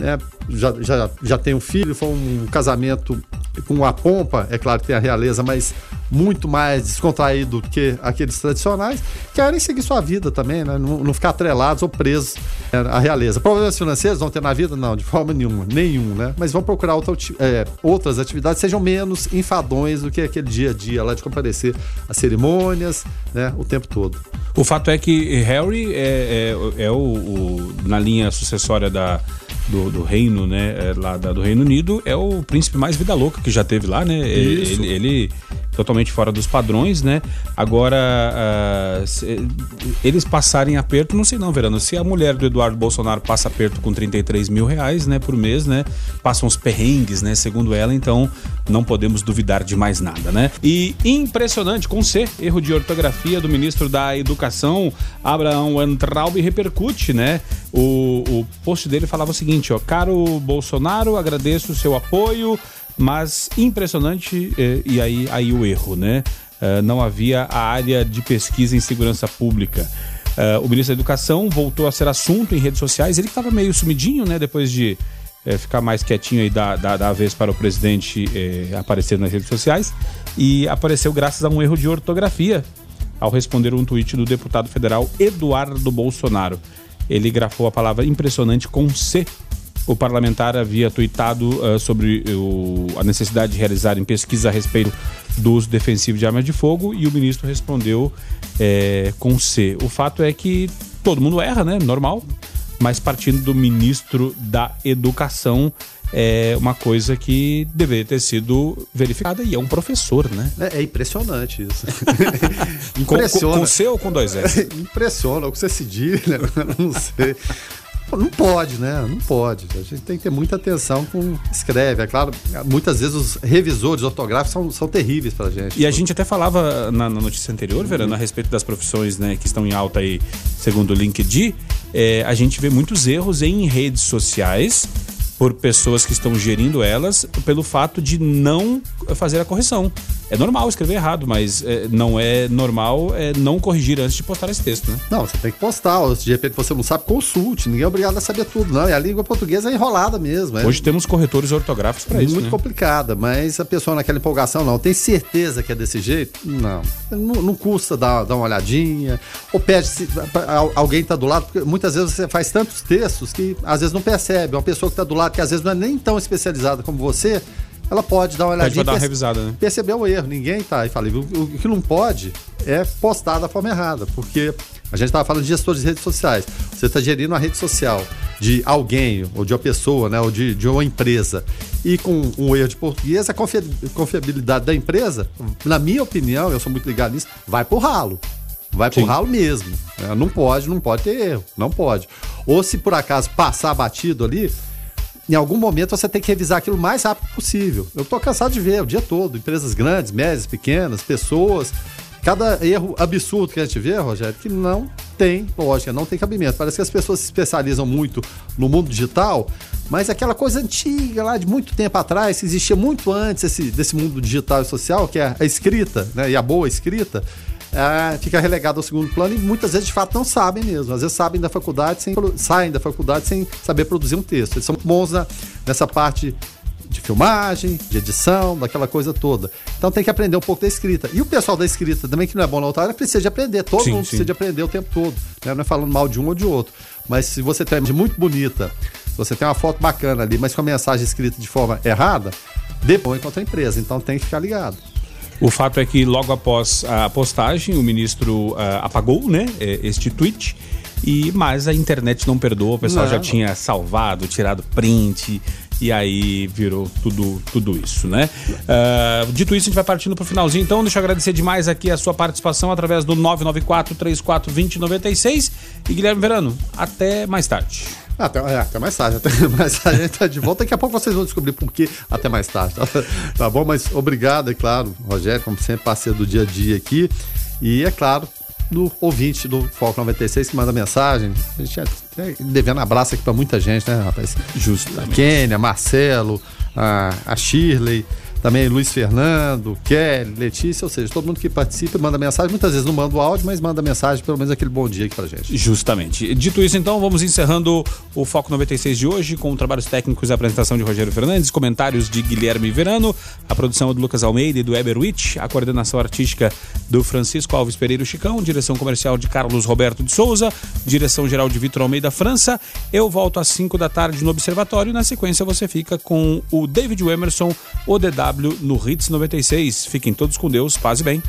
C: né, já, já, já tem um filho, foi um casamento com a pompa, é claro que tem a realeza, mas muito mais descontraído do que aqueles tradicionais, querem seguir sua vida também, né? Não, não ficar atrelados ou presos é, à realeza. Problemas financeiros vão ter na vida? Não, de forma nenhuma, nenhum, né? Mas vão procurar outra, é, outras atividades sejam menos enfadões do que aquele dia a dia lá de comparecer às cerimônias, né? O tempo todo.
B: O fato é que Harry é, é, é o, o- na linha sucessória da, do, do reino, né? é, lá da- do Reino Unido, é o príncipe mais vida louca que já teve lá, né? É,
C: Isso.
B: Ele, ele totalmente fora dos padrões, né? Agora, se- eles passarem aperto, não sei não, Verano. Se a mulher do Eduardo Bolsonaro passa aperto com 33 mil reais, né, por mês, né? Passam os perrengues, né? Segundo ela, então não podemos duvidar de mais nada, né? E impressionante, com C, erro de ortografia do ministro da Educação, Abraão Antraub, repercute, né? O, o post dele falava o seguinte, ó, caro Bolsonaro, agradeço o seu apoio, mas impressionante, eh, e aí, aí o erro, né? Eh, não havia a área de pesquisa em segurança pública. Eh, o ministro da Educação voltou a ser assunto em redes sociais, ele estava meio sumidinho, né? Depois de eh, ficar mais quietinho aí da, da, da vez para o presidente eh, aparecer nas redes sociais, e apareceu graças a um erro de ortografia ao responder um tweet do deputado federal Eduardo Bolsonaro. Ele grafou a palavra impressionante com C. O parlamentar havia tuitado ah, sobre o- a necessidade de realizarem pesquisa a respeito do uso defensivo de armas de fogo e o ministro respondeu eh, com C. O fato é que todo mundo erra, né? Normal. Mas partindo do ministro da Educação, é uma coisa que deveria ter sido verificada e é um professor, né?
C: É, é impressionante isso. <laughs>
B: Com, com,
C: Impressiona.
B: com C ou com dois S? <laughs>
C: Impressiona, o que você se diz, né? <laughs> Não sei. Não pode, né? Não pode. A gente tem que ter muita atenção com escreve. É claro, muitas vezes os revisores ortográficos são, são terríveis pra gente.
B: E a gente até falava na, na notícia anterior, Verano, a respeito das profissões né, que estão em alta aí, segundo o LinkedIn. É, a gente vê muitos erros em redes sociais por pessoas que estão gerindo elas pelo fato de não fazer a correção. É normal escrever errado, mas é, não é normal é, não corrigir antes de postar esse texto, né?
C: Não, você tem que postar. Ou se de repente você não sabe, consulte. Ninguém é obrigado a saber tudo, não. E a língua portuguesa é enrolada mesmo. É
B: Hoje temos corretores ortográficos para isso,
C: muito
B: né?
C: complicada, mas a pessoa naquela empolgação, não, tem certeza que é desse jeito? Não. Não, não custa dar, dar uma olhadinha. Ou pede se alguém tá do lado, porque muitas vezes você faz tantos textos que às vezes não percebe. Uma pessoa que tá do lado, que às vezes não é nem tão especializada como você, ela pode dar uma olhadinha.
B: pra dar uma revisada, né?
C: perceber o erro. Ninguém tá infalível. O, o que não pode é postar da forma errada, porque a gente estava falando de gestores de redes sociais. Você está gerindo uma rede social de alguém, ou de uma pessoa, né, ou de, de uma empresa, e com um erro de português, a confia- confiabilidade da empresa, na minha opinião, eu sou muito ligado nisso, vai pro ralo. Vai pro ralo mesmo. É, não pode, não pode ter erro. Não pode. Ou se por acaso passar batido ali, em algum momento você tem que revisar aquilo o mais rápido possível. Eu tô cansado de ver o dia todo, empresas grandes, médias, pequenas, pessoas. Cada erro absurdo que a gente vê, Rogério, que não tem lógica, não tem cabimento. Parece que as pessoas se especializam muito no mundo digital, mas aquela coisa antiga lá de muito tempo atrás, que existia muito antes esse, desse mundo digital e social, que é a escrita, né? E a boa escrita, é, fica relegado ao segundo plano e muitas vezes de fato não sabem mesmo. Às vezes sabem da faculdade sem saem da faculdade sem saber produzir um texto. Eles são bons na, nessa parte de filmagem, de edição, daquela coisa toda. Então tem que aprender um pouco da escrita. E o pessoal da escrita também, que não é bom na outra área, precisa de aprender. Todo sim, mundo sim. precisa de aprender o tempo todo. Né? Não é falando mal de um ou de outro. Mas se você tem uma imagem muito bonita, se você tem uma foto bacana ali, mas com a mensagem escrita de forma errada, depois contra a empresa. Então tem que ficar ligado.
B: O fato é que logo após a postagem, o ministro uh, apagou né, este tweet. E, mas a internet não perdoa, o pessoal não. já tinha salvado, tirado print, e aí virou tudo, tudo isso, né? Uh, dito isso, a gente vai partindo pro finalzinho, então deixa eu agradecer demais aqui a sua participação através do 994 342096 e Guilherme Verano, até mais tarde.
C: Até, é, até mais tarde, <laughs> até mais tarde a gente tá de volta. Daqui a pouco vocês vão descobrir por que até mais tarde. Tá, <laughs> tá bom? Mas obrigado, é claro, Rogério, como sempre, parceiro do dia a dia aqui. E é claro, do ouvinte do Foco 96 que manda mensagem. A gente é devendo abraço aqui para muita gente, né, rapaz?
B: Justamente.
C: Kênia, Marcelo, a, a Shirley também Luiz Fernando, Kelly, Letícia, ou seja, todo mundo que participa manda mensagem, muitas vezes não manda o áudio, mas manda mensagem, pelo menos aquele bom dia aqui pra gente.
B: Justamente. Dito isso, então, vamos encerrando o Foco 96 de hoje com trabalhos técnicos e apresentação de Rogério Fernandes, comentários de Guilherme Verano, a produção é do Lucas Almeida e do Eber Witt, a coordenação artística do Francisco Alves Pereira Chicão, direção comercial de Carlos Roberto de Souza, direção geral de Vitor Almeida França. Eu volto às 5 da tarde no Observatório e na sequência você fica com o David Emerson, o DW no Hits 96. Fiquem todos com Deus, paz e bem.